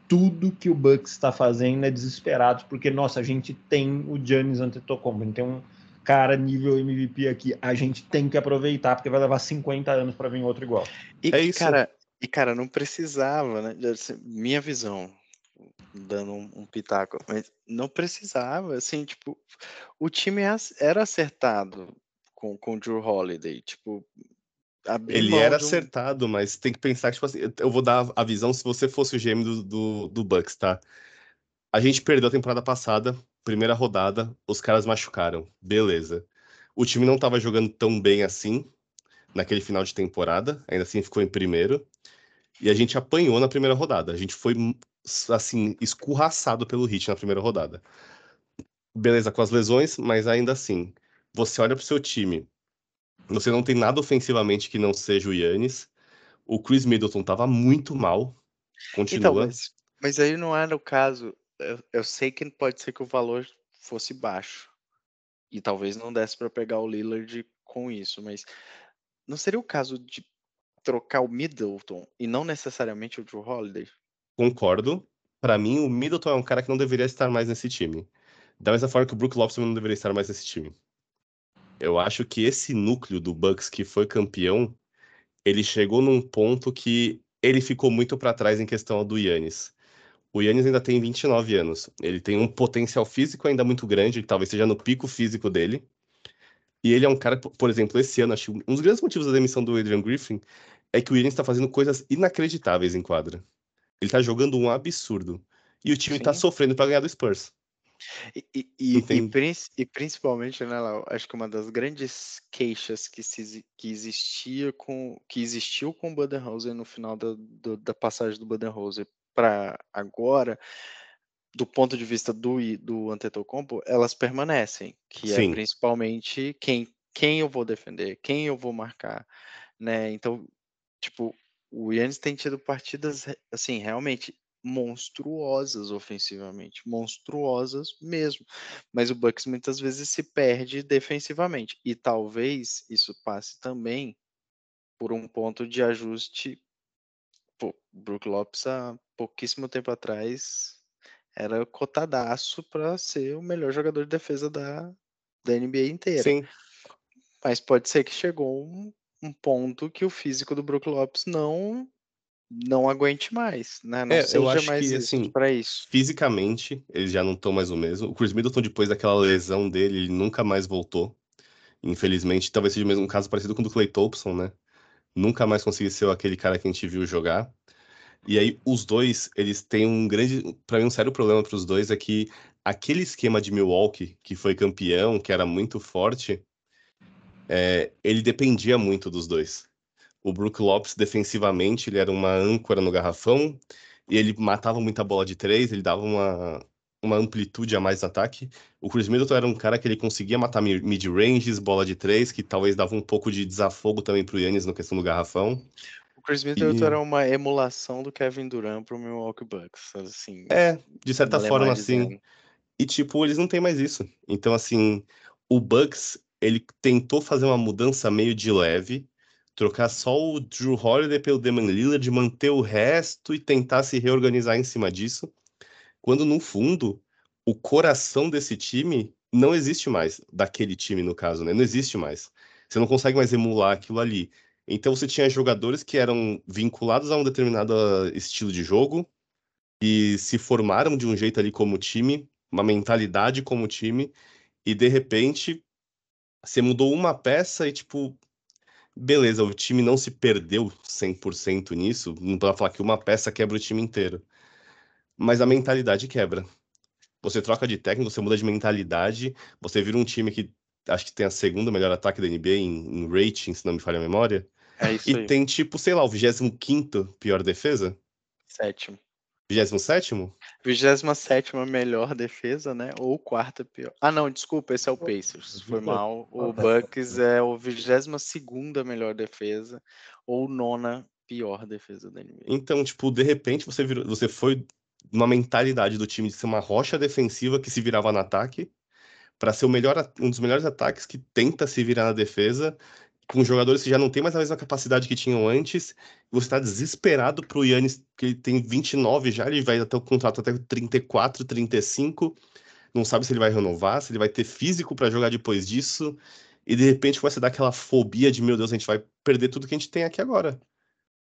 tudo que o Bucks está fazendo é desesperado, porque, nossa, a gente tem o Giannis Antetokounmpo, a gente tem um cara nível MVP aqui, a gente tem que aproveitar, porque vai levar 50 anos para vir outro igual. E, é isso. Cara, e, cara, não precisava, né? Minha visão, dando um, um, pitaco, mas não precisava, assim, tipo, o time era acertado com, com o Drew Holiday, tipo, ele era um... acertado, mas tem que pensar, tipo assim, eu vou dar a visão se você fosse o GM do, do, do Bucks, tá? A gente perdeu a temporada passada, primeira rodada, os caras machucaram, beleza. O time não tava jogando tão bem assim naquele final de temporada, ainda assim ficou em primeiro. E a gente apanhou na primeira rodada. A gente foi, assim, escurraçado pelo Hit na primeira rodada. Beleza, com as lesões, mas ainda assim, você olha pro seu time, você não tem nada ofensivamente que não seja o Yannis. O Chris Middleton tava muito mal. Continua. Então, mas, mas aí não era o caso. Eu, eu, sei que pode ser que o valor fosse baixo. E talvez não desse para pegar o Lillard com isso, mas não seria o caso de trocar o Middleton e não necessariamente o Drew Holiday? Concordo. Para mim, o Middleton é um cara que não deveria estar mais nesse time. Da mesma forma que o Brook Lopes não deveria estar mais nesse time. Eu acho que esse núcleo do Bucks que foi campeão, ele chegou num ponto que ele ficou muito para trás em questão do Yannis. O Yannis ainda tem 29 anos. Ele tem um potencial físico ainda muito grande, talvez seja no pico físico dele. E ele é um cara, por exemplo, esse ano, acho que um dos grandes motivos da demissão do Adrian Griffin é que o Yannis está fazendo coisas inacreditáveis em quadra. Ele está jogando um absurdo. E o time está sofrendo para ganhar do Spurs. E, e, e, e, principalmente, né, Lau, acho que uma das grandes queixas que, se, que existia com que existiu com o Budenholzer no final da, do, da passagem do Budenholzer para agora, do ponto de vista do, do Antetokounmpo, elas permanecem, que é Sim. é principalmente quem, quem eu vou defender, quem eu vou marcar, né? Então, tipo, o Yannis tem tido partidas, assim, realmente monstruosas ofensivamente, monstruosas mesmo. Mas o Bucks muitas vezes se perde defensivamente e talvez isso passe também por um ponto de ajuste. Pô, Brook Lopes há pouquíssimo tempo atrás era cotadaço para ser o melhor jogador de defesa da, da NBA inteira. Sim. Mas pode ser que chegou um, um ponto que o físico do Brook Lopes não não aguente mais, né? Não é, seja eu acho mais que, assim, para isso. Fisicamente, eles já não estão mais o mesmo. O Chris Middleton, depois daquela lesão dele, ele nunca mais voltou. Infelizmente, talvez seja mesmo um caso parecido com o do Clay Thompson, né? Nunca mais conseguiu ser aquele cara que a gente viu jogar. E aí, os dois, eles têm um grande. Para mim, um sério problema para os dois é que aquele esquema de Milwaukee, que foi campeão, que era muito forte, é, ele dependia muito dos dois. O Brook Lopes, defensivamente, ele era uma âncora no garrafão e ele matava muita bola de três, ele dava uma, uma amplitude a mais no ataque. O Chris Middleton era um cara que ele conseguia matar mid-ranges, bola de três, que talvez dava um pouco de desafogo também pro Yannis na questão do garrafão. O Chris Middleton e... era uma emulação do Kevin Durant pro Milwaukee Bucks, assim. É, de certa forma, assim. E, tipo, eles não têm mais isso. Então, assim, o Bucks, ele tentou fazer uma mudança meio de leve, trocar só o Drew Holiday pelo Damian Lillard, manter o resto e tentar se reorganizar em cima disso, quando no fundo o coração desse time não existe mais, daquele time no caso, né? Não existe mais. Você não consegue mais emular aquilo ali. Então você tinha jogadores que eram vinculados a um determinado ah, estilo de jogo e se formaram de um jeito ali como time, uma mentalidade como time, e de repente você mudou uma peça e tipo beleza, o time não se perdeu 100% nisso, não dá pra falar que uma peça quebra o time inteiro. Mas a mentalidade quebra. Você troca de técnico, você muda de mentalidade, você vira um time que acho que tem a segunda melhor ataque da NBA em, em rating, se não me falha a memória. É isso e aí. tem tipo, sei lá, o 25 pior defesa? Sétimo. 27? 27 melhor defesa, né? Ou quarta pior. Ah, não, desculpa, esse é o Pacers. Foi mal. O Bucks é o 22 melhor defesa, ou nona pior defesa da NBA. Então, tipo, de repente você virou, você foi uma mentalidade do time de ser uma rocha defensiva que se virava no ataque, para ser o melhor, um dos melhores ataques que tenta se virar na defesa com jogadores que já não têm mais a mesma capacidade que tinham antes. Você está desesperado para o Yannis, que ele tem 29 já, ele vai até o contrato até 34, 35. Não sabe se ele vai renovar, se ele vai ter físico para jogar depois disso. E de repente começa a dar aquela fobia de, meu Deus, a gente vai perder tudo que a gente tem aqui agora.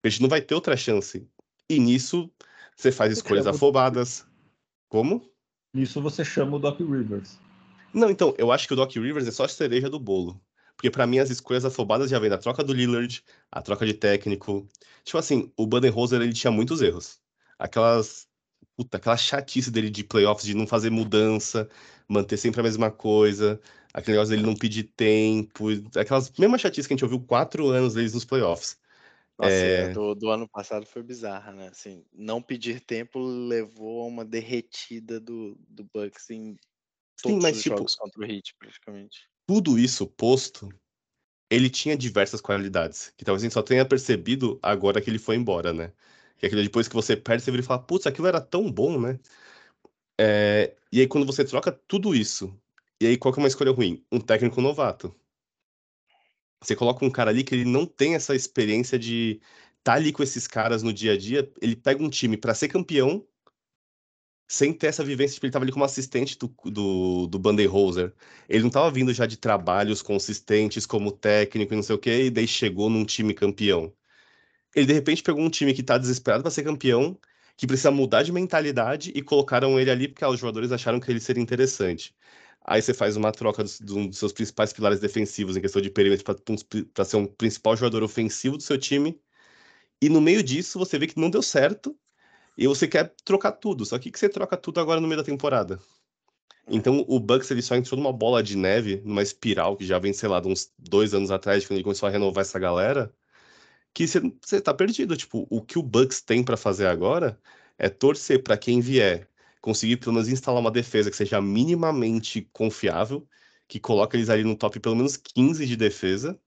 A gente não vai ter outra chance. E nisso você faz escolhas afobadas. Como? Nisso você chama o Doc Rivers. Não, então, eu acho que o Doc Rivers é só a cereja do bolo. Porque para mim as escolhas afobadas já vem da troca do Lillard, a troca de técnico. Tipo assim, o Budenholzer ele tinha muitos erros. Aquelas puta, aquela chatice dele de playoffs de não fazer mudança, manter sempre a mesma coisa, aquele negócio dele não pedir tempo, aquelas mesmas chatices que a gente ouviu quatro anos deles nos playoffs. Nossa, é... do, do, ano passado foi bizarra, né? Assim, não pedir tempo levou a uma derretida do, do Bucks em todos Sim, mas, os tipo, jogos contra o Heat, praticamente tudo isso posto, ele tinha diversas qualidades, que talvez a gente só tenha percebido agora que ele foi embora, né? Que aquilo depois que você perde, você vira e fala, putz, aquilo era tão bom, né? É... E aí quando você troca tudo isso, e aí qual que é uma escolha ruim? Um técnico novato. Você coloca um cara ali que ele não tem essa experiência de estar tá ali com esses caras no dia a dia, ele pega um time para ser campeão, sem ter essa vivência, tipo, ele estava ali como assistente do, do, do Banderhoser. Ele não estava vindo já de trabalhos consistentes como técnico e não sei o quê, e daí chegou num time campeão. Ele, de repente, pegou um time que está desesperado para ser campeão, que precisa mudar de mentalidade, e colocaram ele ali porque os jogadores acharam que ele seria interessante. Aí você faz uma troca dos, dos seus principais pilares defensivos em questão de perímetro para ser um principal jogador ofensivo do seu time. E no meio disso, você vê que não deu certo, e você quer trocar tudo. Só que que você troca tudo agora no meio da temporada? Então o Bucks ele só entrou numa bola de neve, numa espiral que já vem, sei lá, de uns dois anos atrás, quando ele começou a renovar essa galera, que você, você tá perdido. Tipo, o que o Bucks tem para fazer agora é torcer para quem vier conseguir pelo menos instalar uma defesa que seja minimamente confiável, que coloque eles ali no top pelo menos 15 de defesa,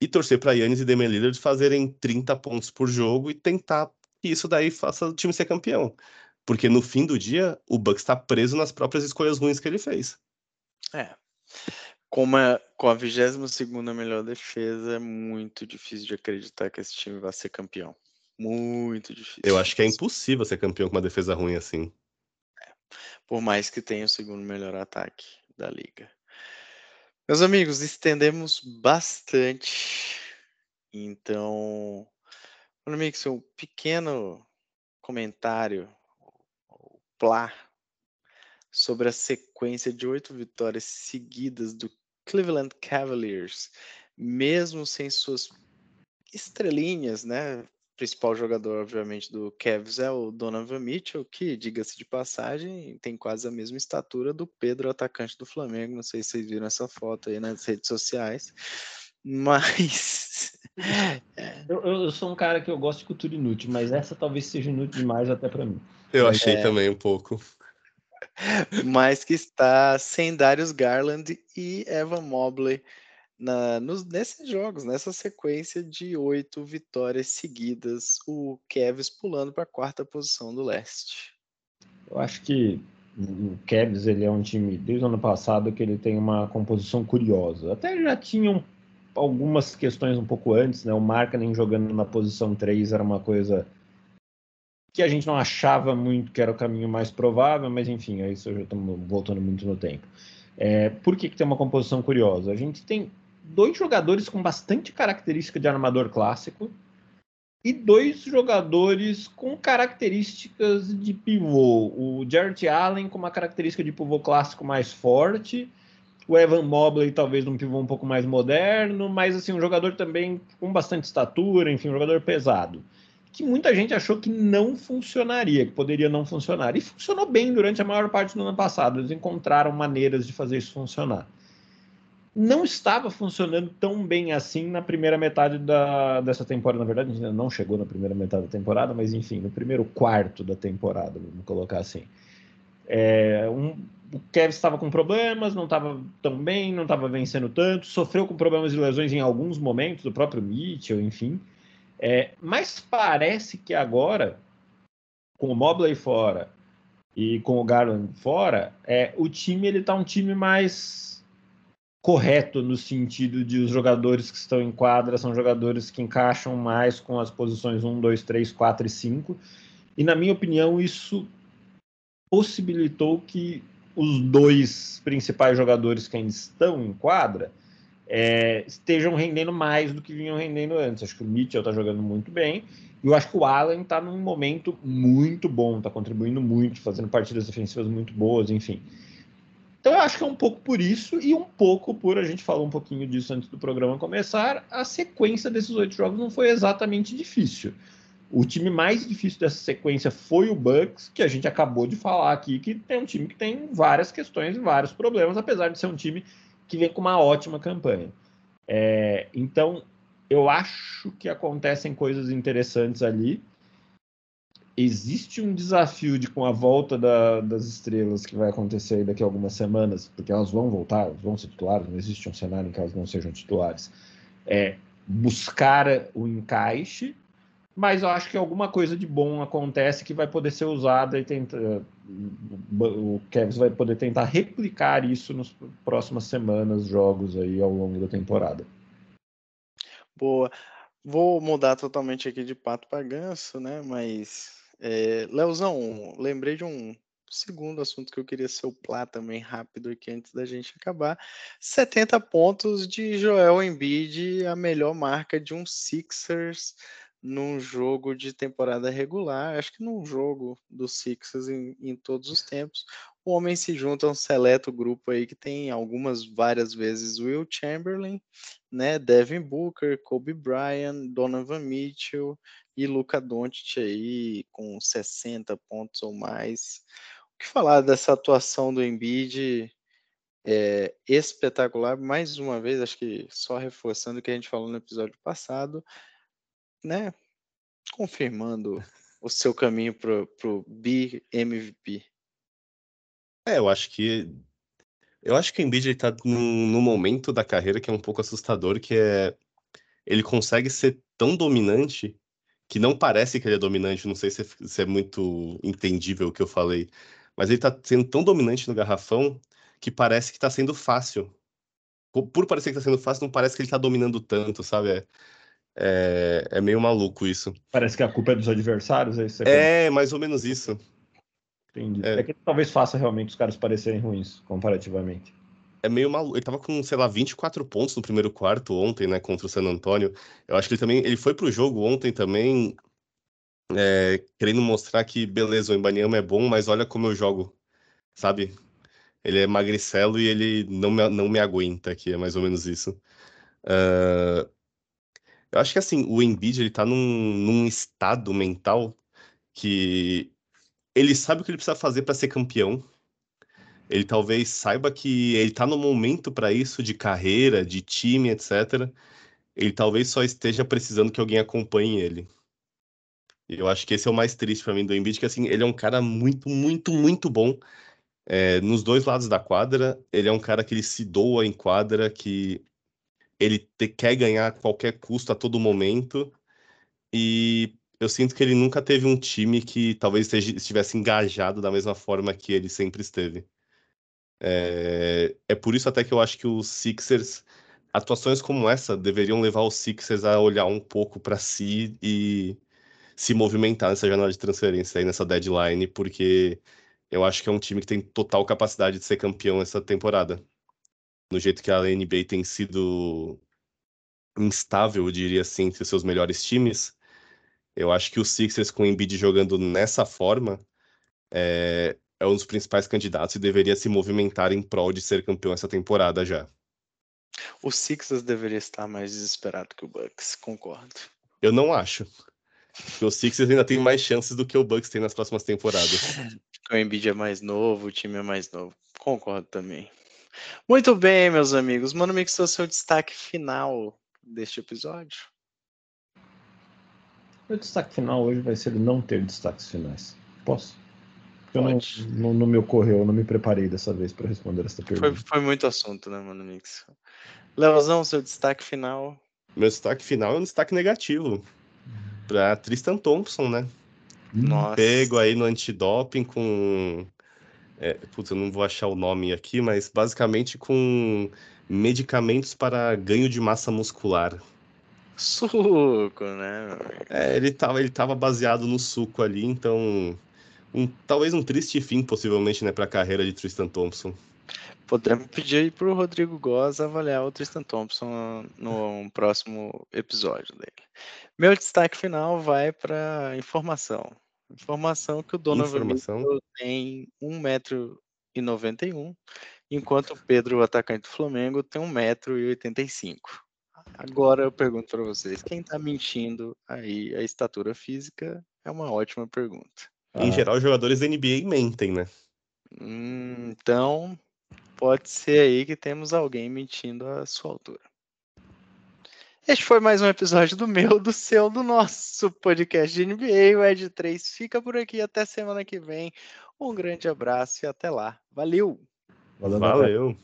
e torcer para Yannis e Damian Lillard fazerem 30 pontos por jogo e tentar e isso daí faça o time ser campeão. Porque no fim do dia, o Bucks está preso nas próprias escolhas ruins que ele fez. É. Como é, com a 22 melhor defesa, é muito difícil de acreditar que esse time vai ser campeão. Muito difícil. Eu acho que é impossível ser campeão com uma defesa ruim assim. É. Por mais que tenha o segundo melhor ataque da liga. Meus amigos, estendemos bastante. Então, Mix, um pequeno comentário, plá, sobre a sequência de oito vitórias seguidas do Cleveland Cavaliers, mesmo sem suas estrelinhas, né? O principal jogador, obviamente, do Cavs é o Donovan Mitchell, que, diga-se de passagem, tem quase a mesma estatura do Pedro, atacante do Flamengo. Não sei se vocês viram essa foto aí nas redes sociais. <laughs> Mas. É. Eu, eu, sou um cara que eu gosto de cultura inútil, mas essa talvez seja inútil demais até para mim. Eu achei é... também um pouco. <laughs> Mas que está sem Darius Garland e Evan Mobley na, nos, nesses jogos, nessa sequência de oito vitórias seguidas, o Cavs pulando para a quarta posição do leste. Eu acho que o Cavs ele é um time desde o ano passado que ele tem uma composição curiosa. Até já tinham algumas questões um pouco antes, né? O Markkanen jogando na posição 3 era uma coisa que a gente não achava muito que era o caminho mais provável, mas enfim, aí isso já estamos voltando muito no tempo. É, por que, que tem uma composição curiosa? A gente tem dois jogadores com bastante característica de armador clássico e dois jogadores com características de pivô. O Jarrett Allen com uma característica de pivô clássico mais forte o Evan Mobley talvez num pivô um pouco mais moderno, mas assim, um jogador também com bastante estatura, enfim, um jogador pesado. Que muita gente achou que não funcionaria, que poderia não funcionar. E funcionou bem durante a maior parte do ano passado. Eles encontraram maneiras de fazer isso funcionar. Não estava funcionando tão bem assim na primeira metade da, dessa temporada. Na verdade, ainda não chegou na primeira metade da temporada, mas enfim, no primeiro quarto da temporada, vamos colocar assim. É, um, o Kevin estava com problemas, não estava tão bem, não estava vencendo tanto, sofreu com problemas de lesões em alguns momentos, o próprio Mitchell, enfim. É, mas parece que agora, com o Mobley fora e com o Garland fora, é, o time ele tá um time mais correto no sentido de os jogadores que estão em quadra são jogadores que encaixam mais com as posições 1, 2, 3, 4 e 5. E na minha opinião, isso possibilitou que os dois principais jogadores que ainda estão em quadra é, estejam rendendo mais do que vinham rendendo antes. Acho que o Mitchell está jogando muito bem. E eu acho que o Allen está num momento muito bom, está contribuindo muito, fazendo partidas defensivas muito boas, enfim. Então eu acho que é um pouco por isso e um pouco por a gente falou um pouquinho disso antes do programa começar. A sequência desses oito jogos não foi exatamente difícil. O time mais difícil dessa sequência foi o Bucks, que a gente acabou de falar aqui, que tem um time que tem várias questões e vários problemas, apesar de ser um time que vem com uma ótima campanha. É, então, eu acho que acontecem coisas interessantes ali. Existe um desafio de com a volta da, das estrelas que vai acontecer daqui a algumas semanas, porque elas vão voltar, vão ser titulares, não existe um cenário em que elas não sejam titulares. É buscar o encaixe mas eu acho que alguma coisa de bom acontece que vai poder ser usada e tentar, o Kevs vai poder tentar replicar isso nas próximas semanas, jogos aí ao longo da temporada. Boa. Vou mudar totalmente aqui de pato para ganso, né? Mas, é, Leozão, lembrei de um segundo assunto que eu queria soplar também rápido aqui antes da gente acabar. 70 pontos de Joel Embiid, a melhor marca de um Sixers num jogo de temporada regular, acho que num jogo do Sixers em, em, todos os tempos, o homem se junta a um seleto grupo aí que tem algumas várias vezes Will Chamberlain, né, Devin Booker, Kobe Bryant, Donovan Mitchell e Luca Doncic aí com 60 pontos ou mais. O que falar dessa atuação do Embiid? É espetacular, mais uma vez, acho que só reforçando o que a gente falou no episódio passado, né, confirmando o seu caminho pro, pro BMVP. É, eu acho que eu acho que o Embiid está num, num, momento da carreira que é um pouco assustador, que é ele consegue ser tão dominante que não parece que ele é dominante. Não sei se é, se é muito entendível o que eu falei, mas ele está sendo tão dominante no garrafão que parece que está sendo fácil. Por, parecer que está sendo fácil, não parece que ele está dominando tanto, sabe? É, é, é meio maluco isso. Parece que a culpa é dos adversários, é isso? É, mais ou menos isso. Entendi. É. é que talvez faça realmente os caras parecerem ruins, comparativamente. É meio maluco. Ele tava com, sei lá, 24 pontos no primeiro quarto ontem, né, contra o San Antonio. Eu acho que ele também. Ele foi pro jogo ontem também, é, querendo mostrar que, beleza, o Embanyama é bom, mas olha como eu jogo, sabe? Ele é magricelo e ele não me, não me aguenta aqui, é mais ou menos isso. Uh, eu acho que assim, o Embiid ele tá num, num estado mental que ele sabe o que ele precisa fazer para ser campeão. Ele talvez saiba que ele tá no momento para isso de carreira, de time, etc. Ele talvez só esteja precisando que alguém acompanhe ele. Eu acho que esse é o mais triste para mim do Embiid, que assim, ele é um cara muito, muito, muito bom é, nos dois lados da quadra. Ele é um cara que ele se doa em quadra, que ele te, quer ganhar a qualquer custo a todo momento. E eu sinto que ele nunca teve um time que talvez estivesse engajado da mesma forma que ele sempre esteve. É, é por isso até que eu acho que os Sixers, atuações como essa, deveriam levar os Sixers a olhar um pouco para si e se movimentar nessa janela de transferência aí, nessa deadline, porque eu acho que é um time que tem total capacidade de ser campeão essa temporada no jeito que a NBA tem sido instável, eu diria assim, entre os seus melhores times, eu acho que o Sixers com o Embiid jogando nessa forma é, é um dos principais candidatos e deveria se movimentar em prol de ser campeão essa temporada já. O Sixers deveria estar mais desesperado que o Bucks, concordo. Eu não acho. Porque o Sixers ainda tem mais chances do que o Bucks tem nas próximas temporadas. <laughs> o Embiid é mais novo, o time é mais novo. Concordo também. Muito bem, meus amigos. Mano Mix, o seu destaque final deste episódio. O destaque final hoje vai ser não ter destaques finais. Posso? Eu não, não, não, me ocorreu, eu não me preparei dessa vez para responder essa pergunta. Foi, foi, muito assunto, né, Mano Mix? Leozão, seu destaque final. Meu destaque final é um destaque negativo. Para Tristan Thompson, né? Nossa. Pego aí no antidoping com é, putz, eu não vou achar o nome aqui, mas basicamente com medicamentos para ganho de massa muscular. Suco, né? É, ele tava, ele tava baseado no suco ali, então um, talvez um triste fim, possivelmente, né, para a carreira de Tristan Thompson. Podemos pedir para o Rodrigo Goz avaliar o Tristan Thompson no próximo episódio dele. Meu destaque final vai para informação. Informação que o Donovan Informação. Mitchell tem 1,91m, enquanto o Pedro, o atacante do Flamengo, tem 1,85m. Agora eu pergunto para vocês, quem está mentindo aí a estatura física é uma ótima pergunta. Em Ah. geral, os jogadores da NBA mentem, né? Hum, então, pode ser aí que temos alguém mentindo a sua altura. Este foi mais um episódio do meu, do seu, do nosso podcast de NBA. O Ed 3 fica por aqui. Até semana que vem. Um grande abraço e até lá. Valeu! Valeu. Valeu.